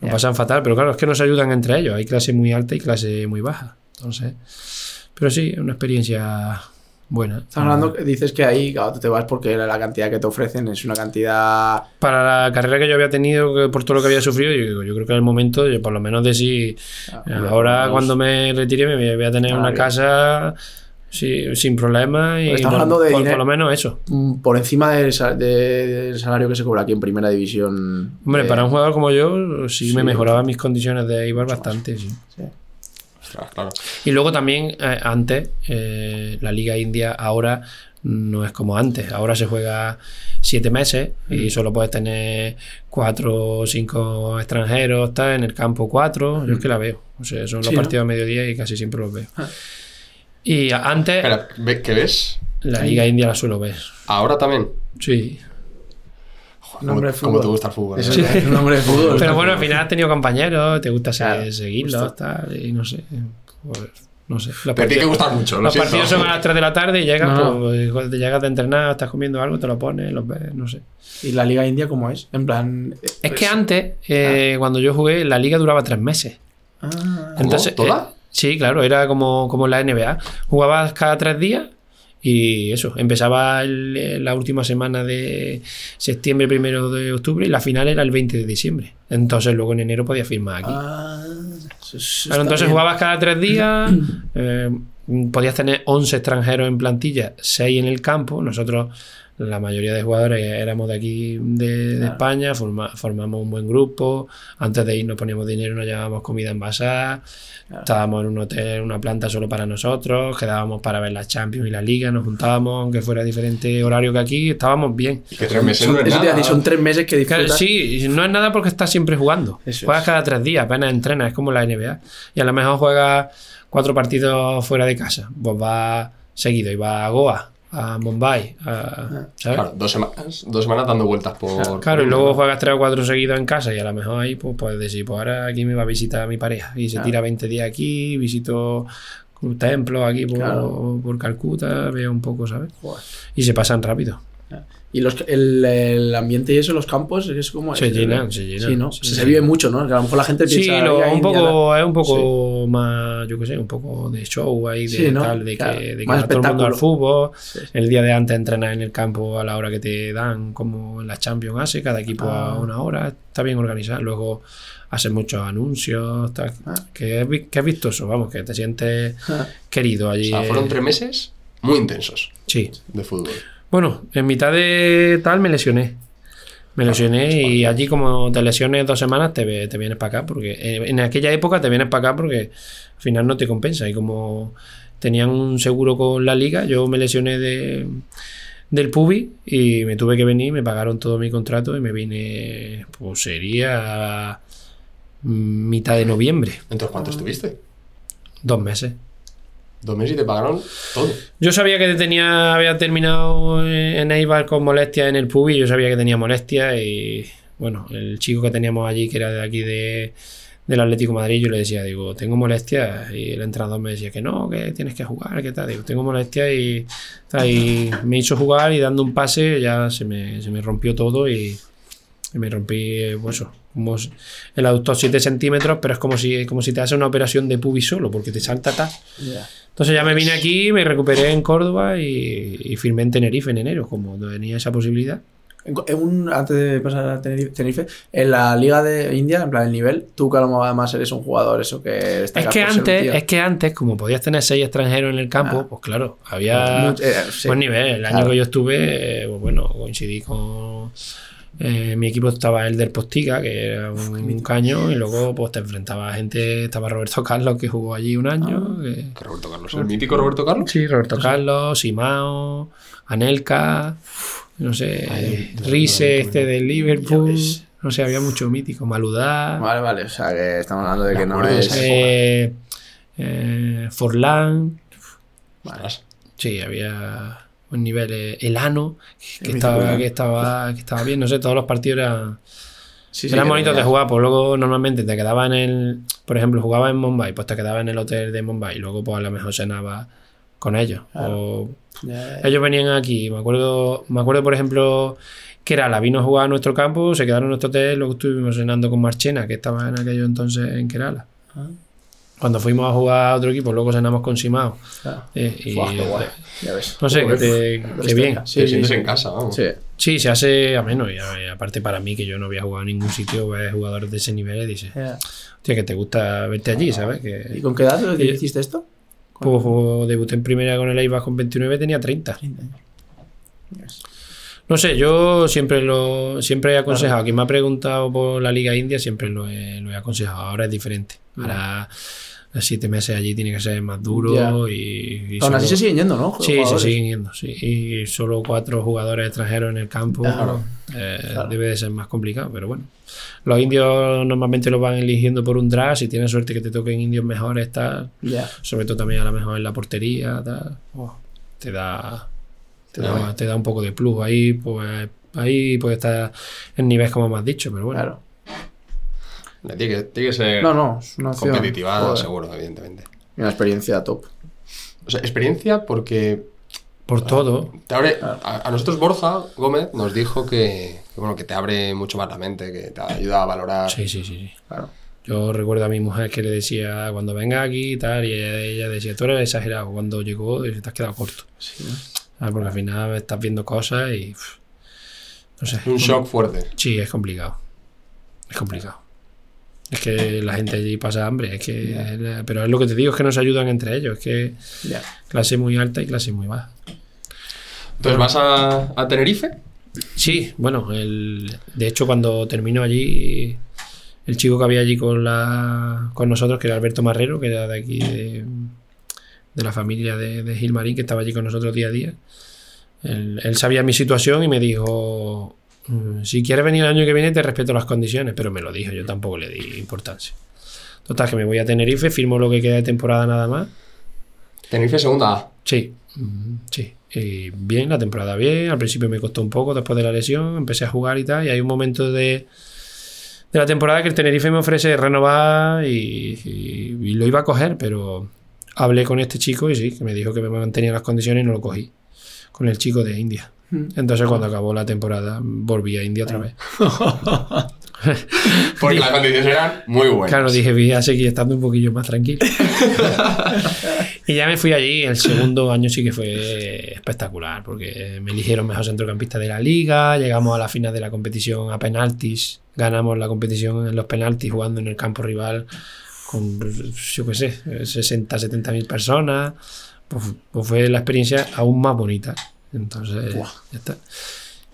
lo pasan fatal, pero claro, es que no se ayudan entre ellos. Hay clase muy alta y clase muy baja. Entonces, pero sí, es una experiencia buena. Estás hablando, que dices que ahí claro, tú te vas porque la cantidad que te ofrecen es una cantidad. para la carrera que yo había tenido, por todo lo que había sufrido, yo, digo, yo creo que era el momento, yo por lo menos de si ahora Vamos, cuando me retire me voy- voy a tener Ah, una bien. casa sí, sin problemas y Estamos por, hablando de por- dinero. por lo menos eso. mm, Por encima del, sa- de- del salario que se cobra aquí en primera división. Hombre, eh, para un jugador como yo, sí, sí, me mejoraba mis condiciones de Eibar bastante, sí. sí. Ostras, claro. Y luego también, eh, antes, eh, la Liga India ahora no es como antes. Ahora se juega siete meses y solo puedes tener cuatro o cinco extranjeros, tal, en el campo cuatro. Yo es que la veo. O sea, son los Sí, ¿no? partidos a mediodía y casi siempre los veo. Ah. Y antes, Espera, ¿ve- ¿qué ves? la Liga India la suelo ver. Ahora también. Sí. Joder, Un hombre ¿Cómo, de cómo fútbol. te gusta el fútbol? Eso eh? es un hombre de fútbol. Pero bueno, al final has tenido compañeros, te gusta Claro, seguirlos, tal, y no sé. Pues, no sé. Los Te tiene que partidos- gustar mucho, lo Los siento. partidos son a las 3 de la tarde y llegas, No. pues, cuando te llegas de entrenar, estás comiendo algo, te lo pones, los ves, no sé. ¿Y la Liga India cómo es? En plan. Es que pues- antes, eh, cuando yo jugué, la liga duraba tres meses. Ah, ¿Cómo? Entonces, ¿Toda? eh, sí, claro, era como, como en la NBA. Jugabas cada tres días y eso, empezaba el- la última semana de septiembre, primero de octubre y la final era el 20 de diciembre. Entonces luego en enero podías firmar aquí. ah, eso- eso Claro, está entonces bien. jugabas cada tres días, eh, podías tener 11 extranjeros en plantilla, 6 en el campo. Nosotros, la mayoría de jugadores éramos de aquí, de. España, forma- formamos un buen grupo. Antes de ir nos poníamos dinero, nos llevábamos comida envasada. Claro. Estábamos en un hotel, una planta solo para nosotros. Quedábamos para ver la Champions y la Liga. Nos juntábamos, aunque fuera diferente horario que aquí, estábamos bien. Y que tres meses Son, no es eso te iba a nada. decir, son tres meses que Claro, disfrutas. sí, no es nada porque estás siempre jugando. Eso juegas es. cada tres días, apenas entrenas, es como la NBA. Y a lo mejor juegas cuatro partidos fuera de casa. Pues vas seguido y vas a Goa a Mumbai, a- ¿sabes? Claro, dos semanas, dos semanas dando vueltas por. Claro, y por- luego juegas tres o cuatro seguidos en casa y a lo mejor ahí pues puedes decir, pues ahora aquí me va a visitar mi pareja y se tira 20 días aquí, visito un templo aquí por, por Calcuta, veo un poco, ¿sabes? Joder. Y se pasan rápido. Y los, el, el ambiente y eso, los campos, es como. Se llenan, se llenan. Sí, ¿no? Sí, se, sí. se vive mucho, ¿no? Que a lo mejor la gente Sí, piensa. lo- "Liga un India", poco, es un poco más, yo qué sé, un poco de show ahí, de Sí, ¿no? tal, de Claro, que, de que va todo el mundo al fútbol. Sí, sí. El día de antes entrenar en el campo a la hora que te dan, como en la Champions hace, cada equipo Ah. a una hora, está bien organizado. Luego hacen muchos anuncios, tal, Ah. que, es, que es vistoso, vamos, que te sientes Ah. querido O allí. sea, fueron tres meses muy intensos Sí. de fútbol. Bueno, en mitad de tal me lesioné. Me lesioné y allí como te lesiones dos semanas te, te vienes para acá porque eh, en aquella época te vienes para acá porque al final no te compensa y como tenían un seguro con la liga, yo me lesioné de, del pubi y me tuve que venir, me pagaron todo mi contrato y me vine, pues sería mitad de noviembre, Entonces. ¿cuánto estuviste? dos meses. Dos meses y te pagaron todo. Yo sabía que tenía, había terminado en Eibar con molestias en el pub y yo sabía que tenía molestias y bueno, el chico que teníamos allí, que era de aquí de, del Atlético Madrid, yo le decía, digo, tengo molestias y el entrenador me decía que no, que tienes que jugar, que tal, digo, tengo molestias y, me hizo jugar y dando un pase ya se me, se me rompió todo y, me rompí, pues eso, como el aductor 7 centímetros, pero es como si, como si te hace una operación de pubis solo, porque te salta. Ya. Entonces ya me vine aquí, me recuperé en Córdoba y, y firmé en Tenerife en enero, como tenía esa posibilidad. En un- antes de pasar a Tenerife, en la Liga de India, en plan el nivel, tú que a lo mejor además eres un jugador, eso que Es destacas que antes, es que antes, como podías tener seis extranjeros en el campo, Ah. pues claro, había Mucho- eh, sí. buen nivel. El año Claro. que yo estuve, eh, pues bueno, coincidí con eh, mi equipo estaba el del Postiga, que era un, un caño, y luego pues te enfrentaba a gente, estaba Roberto Carlos que jugó allí un año. Ah. que- Que Roberto Carlos. ¿El mítico Roberto Carlos? Sí, Roberto Carlos, Simao, Anelka, no sé, Ay, no, este de Liverpool, no sé, había mucho mítico, Maludá, Vale, vale, o sea que estamos hablando de que no es. eh, eh, Forlán, Ostras. sí, había un nivel, eh, Elano, que El estaba, que, estaba, que estaba bien, no sé, todos los partidos eran, Sí, sí, eran bonitos de jugar, pues luego normalmente te quedaba en el, por ejemplo, jugaba en Mumbai, pues te quedaba en el hotel de Mumbai y luego pues a lo mejor cenaba con ellos. Claro. O. Ellos venían aquí, me acuerdo, me acuerdo por ejemplo que era la vino a jugar a nuestro campo, se quedaron en nuestro hotel, luego estuvimos cenando con Marchena, que estaba en aquello entonces en Kerala. Ah. Cuando fuimos a jugar a otro equipo, luego cenamos con Simao. Claro. Eh, y, Buah, qué guay. Ya ves. no sé, que, Joder. te- Uf, que bien. Sí, te sí, en casa, vamos. Sí. Sí, se hace ameno. Y, y aparte para mí, que yo no había jugado en ningún sitio, ves jugadores de ese nivel y dices, hostia, que te gusta verte allí, ¿sabes? ¿Y con qué edad Y- hiciste esto? pues, debuté en primera con el Eibar con 29, tenía 30. 30 años. Yes. No sé, yo siempre lo siempre he aconsejado. Quien me ha preguntado por la Liga India, siempre lo he, lo he aconsejado. Ahora es diferente. Ahora, siete meses allí tiene que ser más duro y. y Aún así se siguen yendo, ¿no? Sí, se siguen yendo. Sí. Y solo cuatro jugadores extranjeros en el campo. Claro. eh, Claro. Debe de ser más complicado, pero bueno. Los indios normalmente los van eligiendo por un draft. Si tienes suerte que te toquen indios mejores, tal. Ya. Sobre todo también a lo mejor en la portería, tal. Oh, te da. Te da, ves. te da un poco de plus. Ahí, pues, ahí puede estar en nivel como has dicho, pero bueno. Claro. Tiene que, tiene que ser No, no, es una opción. competitiva, Joder. seguro, evidentemente. Y Una experiencia top. O sea, experiencia porque Por todo. te abre. A, a nosotros Borja Gómez nos dijo que, que, bueno, que te abre mucho más la mente, que te ayuda a valorar. Sí, sí, sí. sí. Claro. Yo recuerdo a mi mujer que le decía, cuando venga aquí y tal, y ella, ella decía, tú eres exagerado. Cuando llegó, dice, te has quedado corto. Sí. Ah, Porque al final estás viendo cosas y. no sé. Un shock fuerte. Sí, es complicado. Es complicado. Es que la gente allí pasa hambre. Es que, pero es lo que te digo, es que no se ayudan entre ellos. Es que clase muy alta y clase muy baja. Entonces vas a, a Tenerife. Sí, bueno, el, de hecho cuando terminó allí, el chico que había allí con, la, con nosotros, que era Alberto Marrero, que era de aquí, de, de la familia de, de Gilmarín, que estaba allí con nosotros día a día, él, él sabía mi situación y me dijo, "Mm, si quieres venir el año que viene te respeto las condiciones, pero me lo dijo, yo tampoco le di importancia. Total, que me voy a Tenerife, firmo lo que queda de temporada nada más. Tenerife segunda. Sí, mm, sí. Y bien, la temporada bien. Al principio me costó un poco después de la lesión. Empecé a jugar y tal. Y hay un momento de, de la temporada que el Tenerife me ofrece renovar y, y- y lo iba a coger, pero hablé con este chico y sí, que me dijo que me mantenía las condiciones y no lo cogí. Con el chico de India. Entonces cuando acabó la temporada volví a India otra vez. Porque las condiciones eran muy buenas. Claro, dije, voy a seguir estando un poquillo más tranquilo. y ya me fui allí. El segundo año sí que fue espectacular, porque me eligieron mejor centrocampista de la liga. Llegamos a la final de la competición a penaltis. Ganamos la competición en los penaltis jugando en el campo rival con, yo qué sé, 60, 70 mil personas. Pues, pues fue la experiencia aún más bonita. Entonces, ya está.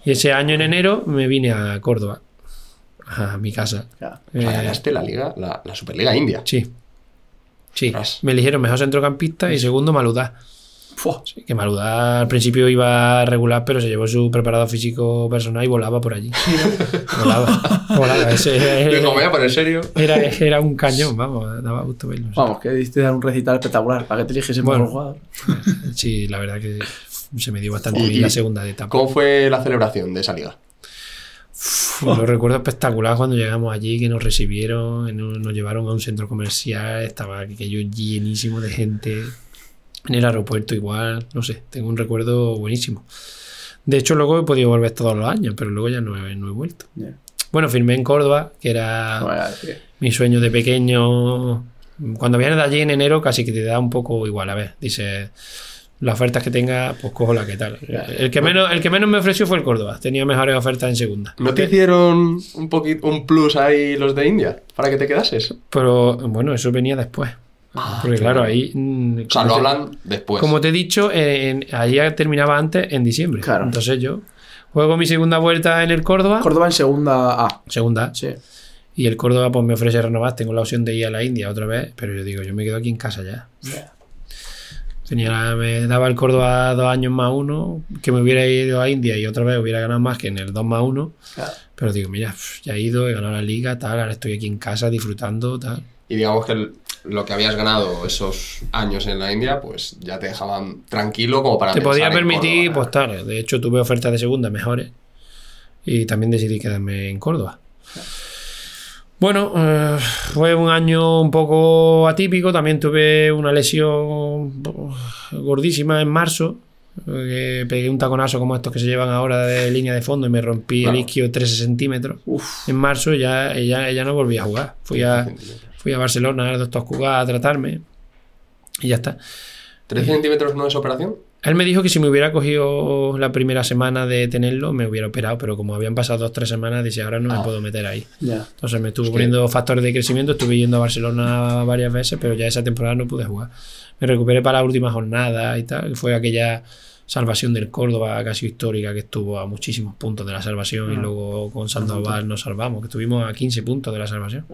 Y ese año en enero me vine a Córdoba, a mi casa. Ya. O sea, Eh, ganaste la liga, la, la Superliga India. Sí. Sí. Me eligieron mejor centrocampista y segundo Maludá. Sí, que Maludá al principio iba regular, pero se llevó su preparado físico personal y volaba por allí. volaba. volaba. Ese Digo, me voy era, a poner serio. era, era un cañón, vamos, daba gusto verlo. Vamos, que diste dar un recital espectacular para que te eliges el mejor Bueno. jugador. Sí, la verdad que se me dio bastante Y- bien la segunda etapa. ¿Cómo fue la celebración de esa liga? Uf, Lo recuerdo espectacular cuando llegamos allí, que nos recibieron, nos, llevaron a un centro comercial, estaba aquello llenísimo de gente, en el aeropuerto igual, no sé, tengo un recuerdo buenísimo. De hecho, luego he podido volver todos los años, pero luego ya no he, no he vuelto. Ya. Bueno, firmé en Córdoba, que era No, ya, sí. mi sueño de pequeño. Cuando vienes de allí en enero, casi que te da un poco igual. A ver, dice las ofertas que tenga, pues cojo la que tal. El que menos, el que menos me ofreció fue el Córdoba. Tenía mejores ofertas en segunda. ¿No te hicieron un poquito un plus ahí los de India para que te quedases? Pero bueno, eso venía después. Porque claro, ahí. mm, O sea, lo te- hablan después. Como te he dicho, en, allí terminaba antes en diciembre. Claro. Entonces yo juego mi segunda vuelta en el Córdoba. Córdoba en segunda A. segunda. Sí. Y el Córdoba pues me ofrece renovar. Tengo la opción de ir a la India otra vez. Pero yo digo, yo me quedo aquí en casa ya. Tenía, me daba el Córdoba dos años más uno, que me hubiera ido a India y otra vez hubiera ganado más que en el 2 más uno. Claro. Pero digo, mira, ya he ido, he ganado la liga, tal, ahora estoy aquí en casa disfrutando, tal. Y digamos que el- lo que habías ganado esos años en la India, pues ya te dejaban tranquilo como para Te podía permitir, Córdoba. pues tal. De hecho, tuve ofertas de segunda mejores y también decidí quedarme en Córdoba. Bueno, eh, fue un año un poco atípico. También tuve una lesión eh, gordísima en marzo. eh, que pegué un taconazo como estos que se llevan ahora de línea de fondo y me rompí Claro. el isquio 13 centímetros. Uf. En marzo ya, ya no volví a jugar. Fui a, fui a Barcelona al doctor Cugat a tratarme y ya está. ¿13 centímetros no es operación? Él me dijo que si me hubiera cogido la primera semana de tenerlo, me hubiera operado, pero como habían pasado dos o tres semanas, dice, ahora no Ah. me puedo meter ahí. Entonces me estuvo Hostia. poniendo factores de crecimiento, estuve yendo a Barcelona varias veces, pero ya esa temporada no pude jugar. Me recuperé para la última jornada y tal, que fue aquella salvación del Córdoba casi histórica que estuvo a muchísimos puntos de la salvación y Ah. luego con Sandoval nos salvamos, que estuvimos a 15 puntos de la salvación.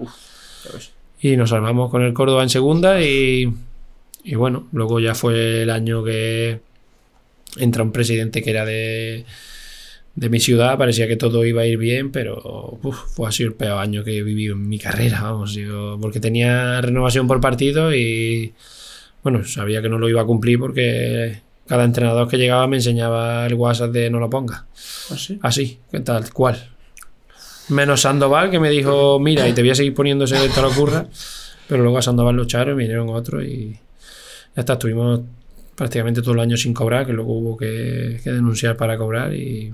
Y nos salvamos con el Córdoba en segunda y, y bueno, luego ya fue el año que entra un presidente que era de, de mi ciudad, parecía que todo iba a ir bien, pero uf, fue así el peor año que he vivido en mi carrera, vamos, digo, porque tenía renovación por partido y bueno, sabía que no lo iba a cumplir porque cada entrenador que llegaba me enseñaba el WhatsApp de no lo ponga. ¿Ah, sí? Así, tal cual. Menos Sandoval, que me dijo, mira, y te voy a seguir poniendo ese te lo ocurra. Pero luego a Sandoval lo echaron, vinieron otros y ya está, estuvimos prácticamente todo el año sin cobrar, que luego hubo que, denunciar para cobrar y...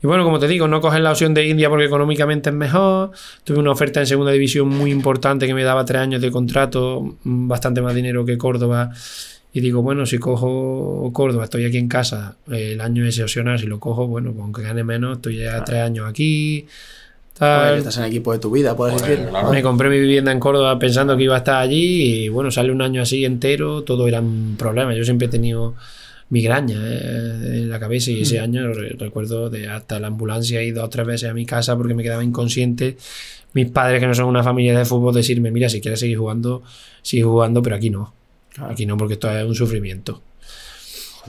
Bueno, como te digo, no coger la opción de India porque económicamente es mejor. Tuve una oferta en segunda división muy importante que me daba tres años de contrato, bastante más dinero que Córdoba. Y digo, bueno, si cojo Córdoba, estoy aquí en casa, el año es opcional, si lo cojo, bueno, pues aunque gane menos, estoy ya tres años aquí. Tal. Estás en el equipo de tu vida, puedes decir. claro. Me compré mi vivienda en Córdoba pensando que iba a estar allí y bueno, sale un año así entero, todo era un problema. Yo siempre he tenido migraña eh, en la cabeza y ese año re- recuerdo de hasta la ambulancia he ido dos o tres veces a mi casa porque me quedaba inconsciente. Mis padres, que no son una familia de fútbol, decirme, mira, si quieres seguir jugando, sigue jugando, pero aquí no. Claro. Aquí no, porque esto es un sufrimiento.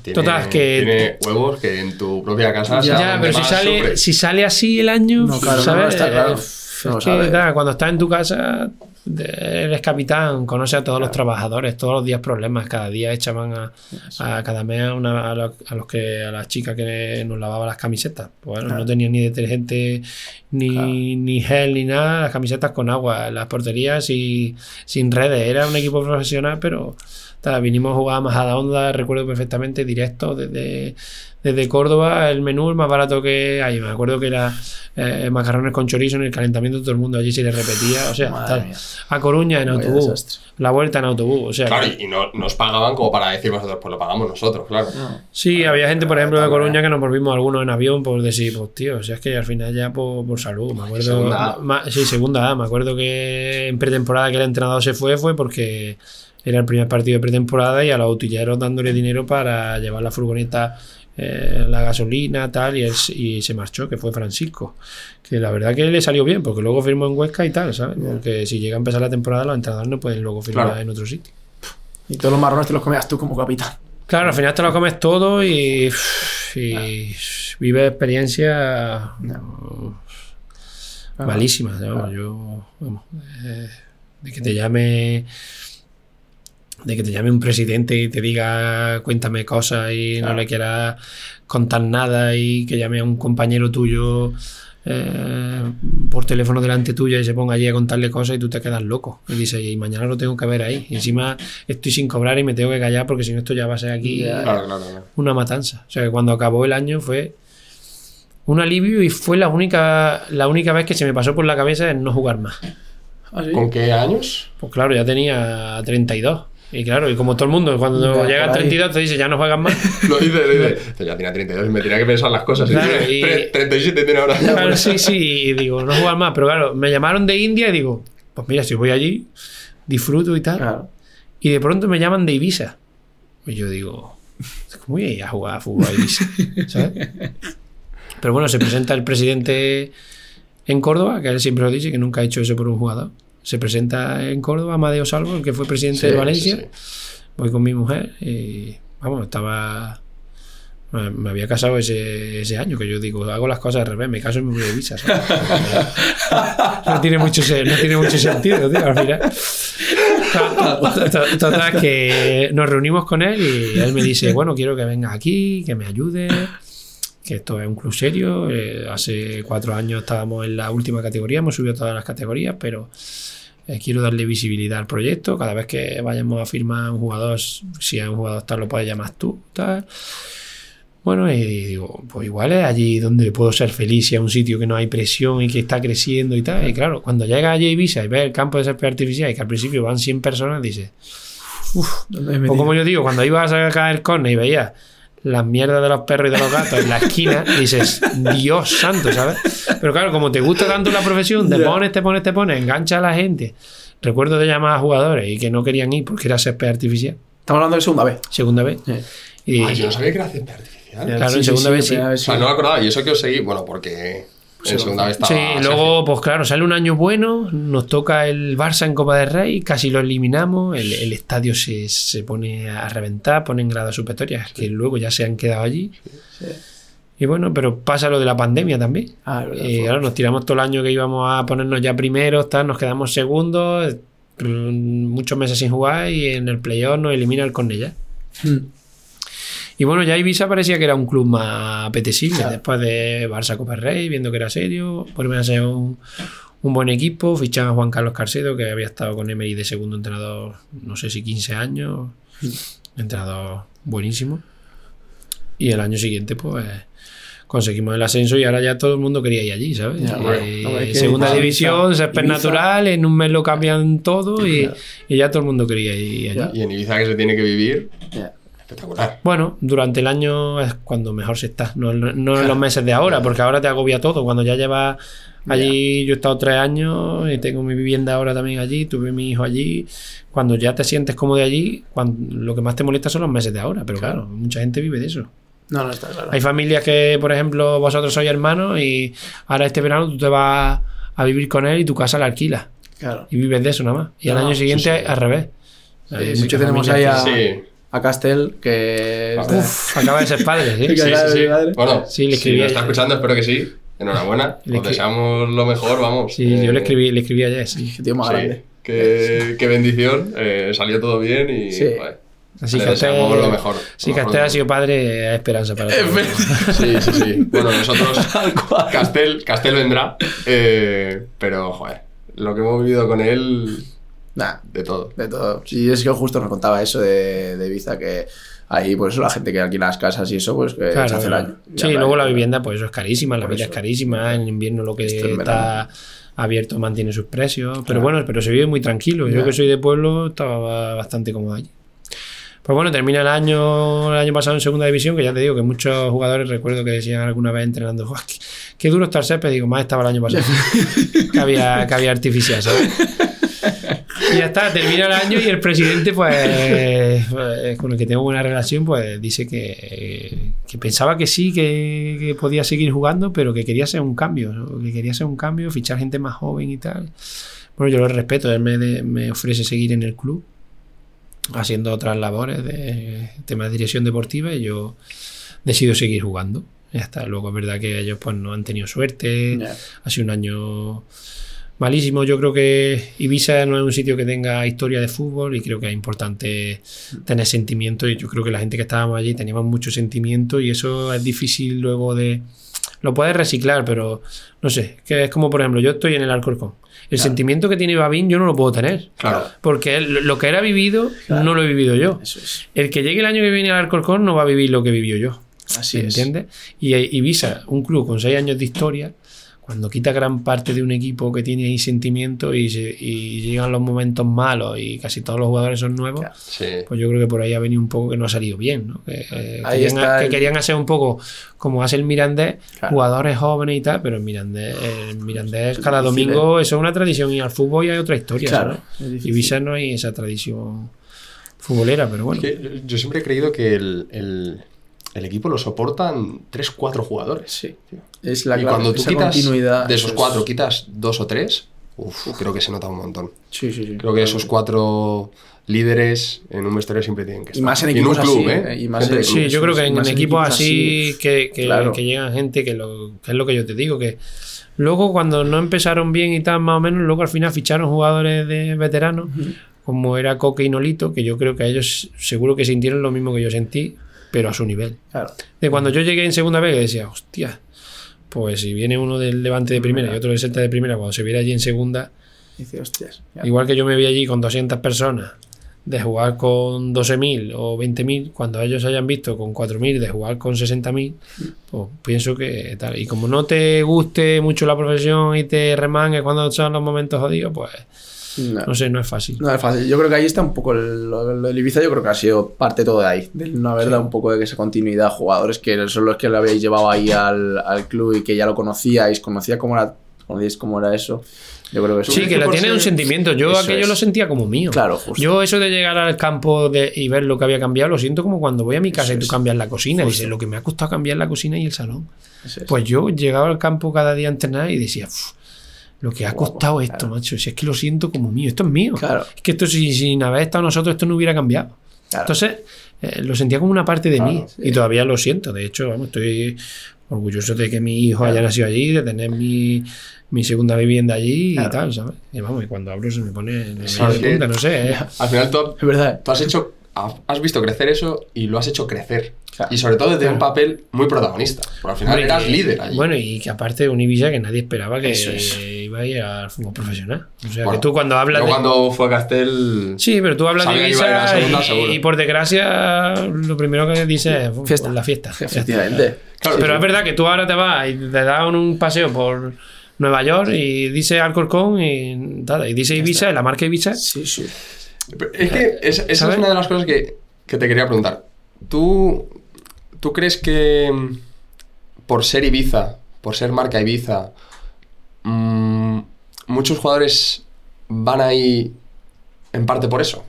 Tiene, Total, que- Tiene huevos que en tu propia casa Ya, donde pero si sale, si sale así el año, No, claro, no, ¿sabes? no, está claro. Eh, Es No que, claro, cuando estás en tu casa, eres capitán, conoces a todos los trabajadores, todos los días problemas, cada día echaban a, a cada mes a, una- a los, a los que a las chicas que nos lavaban las camisetas. Pues bueno, no tenían ni detergente, ni, ni gel, ni nada, las camisetas con agua, las porterías y sin redes. Era un equipo profesional, pero ta, vinimos a jugar a Majadahonda, recuerdo perfectamente, directo desde, desde Córdoba, el menú el más barato que hay. Me acuerdo que era eh, macarrones con chorizo en el calentamiento, todo el mundo allí se le repetía. O sea, tal. a Coruña en Vaya autobús, desastre. la vuelta en autobús. O sea, Claro, que- y no nos pagaban como para decir vosotros, pues lo pagamos nosotros, claro. Sí, había gente, por ejemplo, de Coruña que nos volvimos algunos en avión por decir, pues tío, o sea, es que al final ya por, por salud, me acuerdo. Segunda A. ma- sí, segunda A, me acuerdo que en pretemporada que el entrenador se fue, fue porque era el primer partido de pretemporada y a los utilleros dándole dinero para llevar la furgoneta, eh, la gasolina, tal, y, él y se marchó, que fue Francisco. Que la verdad que le salió bien, porque luego firmó en Huesca y tal, ¿sabes? Porque si llega a empezar la temporada, los entrenadores no pueden luego firmar Claro. en otro sitio. Y todos los marrones te los comías tú como capitán. Claro, al final te lo comes todo y, y vives experiencias malísimas. vamos, yo, vamos, eh, de que te llame de que te llame un presidente y te diga cuéntame cosas y no le quieras contar nada y que llame a un compañero tuyo eh, por teléfono delante tuyo y se ponga allí a contarle cosas y tú te quedas loco y dices y mañana lo tengo que ver ahí y encima estoy sin cobrar y me tengo que callar porque si no esto ya va a ser aquí. Claro, claro, una matanza. O sea, que cuando acabó el año fue un alivio y fue la única, la única vez que se me pasó por la cabeza el no jugar más. ¿Ah, sí? ¿Con qué años? Pues claro, ya tenía 32. Y claro, y como todo el mundo, cuando Ya, llega ahí. 32 te dice ya no juegas más. Lo dice, lo dice. Ya tenía 32 y me tenía que pensar las cosas. Claro, Tiene y- tre- 37 tiene ahora. Claro, sí, sí, y digo, no jugar más. Pero claro, me llamaron de India y digo, pues mira, si voy allí, disfruto y tal. Claro. Y de pronto me llaman de Ibiza. Y yo digo, ¿cómo voy a ir a jugar a fútbol a Ibiza? ¿Sabes? Pero bueno, se presenta el presidente en Córdoba, que él siempre lo dice, que nunca ha hecho eso por un jugador. Se presenta en Córdoba Amadeo Salvo, el que fue presidente Sí, de Valencia. sí. Voy con mi mujer y, vamos, estaba... Me había casado ese, ese año, que yo digo, hago las cosas al revés, me caso y me voy a Ibiza. ¿sabes? No tiene mucho, no tiene mucho sentido, tío, al final. To- to- Total, que nos reunimos con él y él me dice, bueno, quiero que vengas aquí, que me ayudes, que esto es un club serio. eh, hace cuatro años estábamos en la última categoría, hemos subido todas las categorías, pero eh, quiero darle visibilidad al proyecto. Cada vez que vayamos a firmar un jugador, si es un jugador tal, lo puedes llamar tú, tal. Bueno, y digo, pues igual es allí donde puedo ser feliz, si es un sitio que no hay presión y que está creciendo y tal. Y claro, cuando llegas allí a Ibiza y ves el campo de césped artificial y que al principio van 100 personas, dices, ¿Dónde me he o como yo digo, cuando ibas a caer el córner y veías las mierdas de los perros y de los gatos en la esquina, dices, Dios santo, ¿sabes? Pero claro, como te gusta tanto la profesión, te pones, te pones, te pones, engancha a la gente. Recuerdo de llamar a jugadores y que no querían ir porque era césped artificial, Estamos hablando de segunda vez. segunda vez. Sí. Y, Ay, yo no sabía que era ciencia artificial. Claro, en segunda vez sí. O sea, no me acordaba. Y eso que os seguí, bueno, porque en segunda vez estaba. Sí, Sergio. luego, pues claro, sale un año bueno, nos toca el Barça en Copa del Rey, casi lo eliminamos, el, el estadio se, se pone a reventar, ponen gradas supletorias, que luego ya se han quedado allí. Y bueno, pero pasa lo de la pandemia también. Ah, claro, nos tiramos todo el año que íbamos a ponernos ya primeros, tal, nos quedamos segundos, mm, muchos meses sin jugar y en el playoff nos elimina el Cornellá. Mm. Y bueno, ya Ibiza parecía que era un club más apetecible Claro. después de Barça Copa Rey, viendo que era serio, vuelven a ser un, un buen equipo, fichan a Juan Carlos Carcedo, que había estado con Emery de segundo entrenador, no sé si 15 años, entrenador buenísimo. Y el año siguiente, pues conseguimos el ascenso y ahora ya todo el mundo quería ir allí, ¿sabes? Ya, Eh, bueno, no, es que segunda Ibiza- división, césped Ibiza- natural, en un mes lo cambian todo y, y ya todo el mundo quería ir allí. Y en Ibiza que se tiene que vivir. Espectacular. Bueno, durante el año es cuando mejor se está, no, no en los meses de ahora, porque ahora te agobia todo. Cuando ya llevas allí, yo he estado tres años y tengo mi vivienda ahora también allí, tuve mi hijo allí. Cuando ya te sientes cómodo de allí, cuando, lo que más te molesta son los meses de ahora, pero claro, mucha gente vive de eso. No, no está claro. Hay familias que, por ejemplo, vosotros sois hermanos y ahora este verano tú te vas a vivir con él y tu casa la alquilas Claro. y vives de eso nada más. Y al No, año sí, siguiente sí. al revés. Sí, sí que tenemos ahí a- Sí. A Castel, que Uf, acaba de ser padre, ¿sí? Sí, Sí, sí, sí. Bueno, Sí, le si lo a está escuchando, espero que sí. Enhorabuena. Le Os deseamos lo mejor, vamos. Sí, Eh, yo le escribí, le escribí ayer. sí. Qué tío más sí, grande. qué, qué bendición. eh, salió todo bien y. Sí. joder, Así le que deseamos lo mejor. Si lo mejor Castel ha sido padre, hay esperanza para todos. Sí, sí, sí. Bueno, nosotros. Castel, Castel vendrá. eh, pero, joder, lo que hemos vivido con él. Nah, De todo. de todo. Sí, es que justo nos contaba eso de, de Ibiza, que ahí, pues la gente que alquila las casas y eso, pues que Claro, se hace el claro. año. Sí, Ya, luego la vivienda, pues eso es carísima, la vida es carísima, en invierno lo que Esto en está abierto mantiene sus precios, pero Claro. bueno, pero se vive muy tranquilo. Yo que soy de pueblo estaba bastante cómodo allí. Pues bueno, termina el año, el año pasado en segunda división, que ya te digo que muchos jugadores recuerdo que decían alguna vez entrenando, "Buah, qué, qué duro está el césped, digo, más estaba el año pasado. que, había, que había artificial, ¿sabes? Y ya está, termina el año y el presidente, pues, pues, con el que tengo buena relación, pues dice que, que pensaba que sí, que, que podía seguir jugando, pero que quería hacer un cambio, ¿no? que quería hacer un cambio, fichar gente más joven y tal. Bueno, yo lo respeto, él me, me ofrece seguir en el club, haciendo otras labores de temas de dirección deportiva y yo decido seguir jugando. Ya está, luego es verdad que ellos pues no han tenido suerte, Ya. ha sido un año malísimo. Yo creo que Ibiza no es un sitio que tenga historia de fútbol y creo que es importante tener sentimiento. Y yo creo que la gente que estábamos allí teníamos mucho sentimiento y eso es difícil luego de. Lo puedes reciclar, pero no sé. Que es como, por ejemplo, yo estoy en el Alcorcón. El sentimiento que tiene Babín yo no lo puedo tener. Claro. Porque lo que él ha vivido Claro. no lo he vivido yo. Eso es. El que llegue el año que viene al Alcorcón no va a vivir lo que vivió yo. Así es. ¿Entiendes? Y eh, Ibiza, un club con seis años de historia, cuando quita gran parte de un equipo que tiene ahí sentimiento y, se- y llegan los momentos malos y casi todos los jugadores son nuevos, Claro. Sí. pues yo creo que por ahí ha venido un poco que no ha salido bien. ¿no? Que, eh, Ahí querían, está que el- querían hacer un poco como hace el Mirandés, Claro. jugadores jóvenes y tal, pero el Mirandés, el Mirandés cada domingo eso es una tradición y al fútbol ya hay otra historia. Claro, difícil. Ibiza no hay esa tradición futbolera, pero bueno. Es que yo siempre he creído que el, el- el equipo lo soportan 3-4 jugadores. Sí. Es la y clave, cuando tú esa quitas continuidad. de esos eso es- cuatro, quitas dos o tres, uf, creo que se nota un montón. Sí, sí, sí. Creo que esos cuatro líderes en un vestuario siempre tienen que estar. Y más en un equipos club, así, ¿eh? ¿eh? Y más en-. Sí, yo creo que en, en en equipos así así, que, que, claro. que llegan gente que, lo, que es lo que yo te digo, que luego cuando no empezaron bien y tal, más o menos, luego al final ficharon jugadores de veteranos, como era Coque y Nolito, que yo creo que ellos seguro que sintieron lo mismo que yo sentí, pero a su nivel. Claro. De cuando yo llegué en segunda vez, decía, hostia, pues si viene uno del Levante de primera y otro del Celta de primera, cuando se viera allí en segunda, Dice, hostias. Igual que yo me vi allí con 200 personas de jugar con 12.000 o 20.000, cuando ellos hayan visto con 4.000 de jugar con 60.000, pues pienso que tal. Y como no te guste mucho la profesión y te remangue cuando son los momentos jodidos, pues No. no sé, no es fácil. No es fácil. Yo creo que ahí está un poco el- lo, lo del Ibiza. Yo creo que ha sido parte todo de ahí. Del no haber dado un poco de esa continuidad a jugadores que son los que lo habíais llevado ahí al, al club y que ya lo conocíais, conocía cómo era, conocíais cómo era eso. Yo creo que eso. Sí, que que la tiene ser- un sentimiento. Yo Eso aquello es. lo sentía como mío. Claro, justo. Yo eso de llegar al campo de, y ver lo que había cambiado, lo siento como cuando voy a mi casa Eso y tú es. cambias la cocina. Justo. Dices, lo que me ha costado cambiar la cocina y el salón. Eso es. Pues yo llegaba al campo cada día a entrenar y decía, "Uf, lo que ha costado esto, claro. macho, si es que lo siento como mío, esto es mío. Claro. Es que esto si, sin haber estado nosotros, esto no hubiera cambiado. Claro. Entonces, eh, lo sentía como una parte de mí sí. y todavía lo siento. De hecho, vamos, estoy orgulloso de que mi hijo haya nacido allí, de tener mi, mi segunda vivienda allí y tal, ¿sabes? Y vamos, y cuando hablo se me pone Sí, sí. punta, no sé. ¿eh? Al final tú, Es verdad. tú has hecho, has visto crecer eso y lo has hecho crecer. Claro. Y sobre todo desde Claro. un papel muy protagonista. Porque al final eras que- líder allí. Bueno, y que aparte un Ibiza que nadie esperaba que Eso es. iba a ir al fútbol profesional. O sea, Bueno, que tú cuando hablas Yo de... cuando fue a Castel. Sí, pero tú hablas de Ibiza segunda, y, por desgracia lo primero que dices es "Uf, Fiesta. la fiesta. Efectivamente. Claro, Pero sí. es verdad que tú ahora te vas y te das un paseo por Nueva York y dice Alcorcón y, tal, y dice Ibiza, y la marca Ibiza. Sí, sí. Es que esa, es una de las cosas que, que te quería preguntar. ¿Tú, ¿Tú crees que mm, por ser Ibiza, por ser marca Ibiza, mm, muchos jugadores van ahí en parte por eso?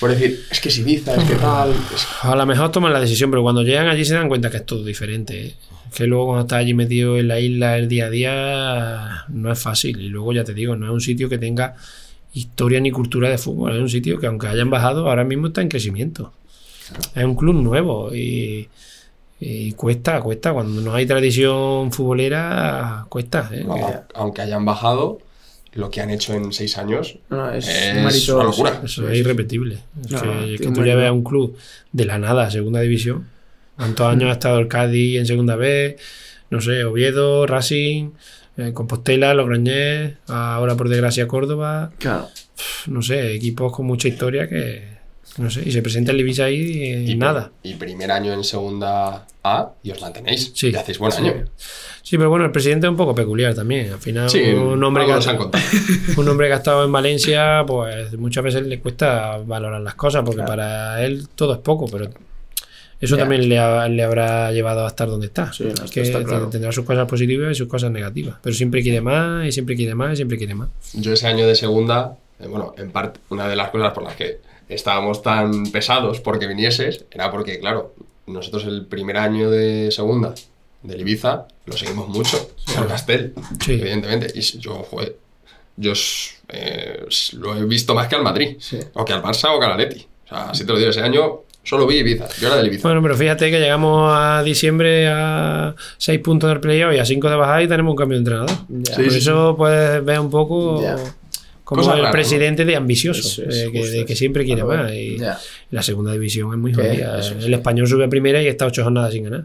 Por decir, es que es Ibiza, es que tal. es- A lo mejor toman la decisión, pero cuando llegan allí se dan cuenta que es todo diferente. ¿eh? Que luego cuando estás allí metido en la isla el día a día no es fácil. Y luego ya te digo, no es un sitio que tenga historia ni cultura de fútbol. Es un sitio que aunque hayan bajado, ahora mismo está en crecimiento. Es un club nuevo y, y cuesta, cuesta. Cuando no hay tradición futbolera, cuesta. ¿eh? au- aunque hayan bajado, lo que han hecho en seis años No, es, una locura. Eso es irrepetible. Es No, que, es que tú lleves a un club de la nada a segunda división. ¿Cuántos años ha estado el Cádiz en segunda B? No sé, Oviedo, Racing, eh, Compostela, Logroñés, ahora por desgracia Córdoba. Claro. No sé, equipos con mucha historia que. No sé, y se presenta el Ibiza ahí y, y nada. Y primer año en segunda A y os mantenéis. Sí. Y hacéis buen Sí. año. Sí, pero bueno, el presidente es un poco peculiar también. Al final, Sí, un hombre, que ha, un hombre que ha estado en Valencia, pues muchas veces le cuesta valorar las cosas, porque Claro. para él todo es poco, pero eso Ya. también le, ha- le habrá llevado a estar donde está. Sí, no, Es que está claro. tendrá sus cosas positivas y sus cosas negativas, pero siempre quiere más y siempre quiere más y siempre quiere más. Yo ese año de segunda, eh, bueno, en parte, una de las cosas por las que estábamos tan pesados porque vinieses era porque, claro, nosotros el primer año de segunda del Ibiza lo seguimos mucho por Castel, Sí. evidentemente. Y si yo, joder, yo eh, lo he visto más que al Madrid, Sí. o que al Barça o que al Atleti. O sea, así te lo digo, ese año solo vi Ibiza, yo era del Ibiza. Bueno, pero fíjate que llegamos a diciembre a 6 puntos del playoff y a 5 de bajada y tenemos un cambio de entrenador. Ya. Sí, Por sí, eso puedes ver un poco Ya. como el presidente de ambicioso, es, eh, que, de que siempre quiere más. Y ya. la segunda división es muy jodida. es. El español sube a primera y está ocho jornadas sin ganar.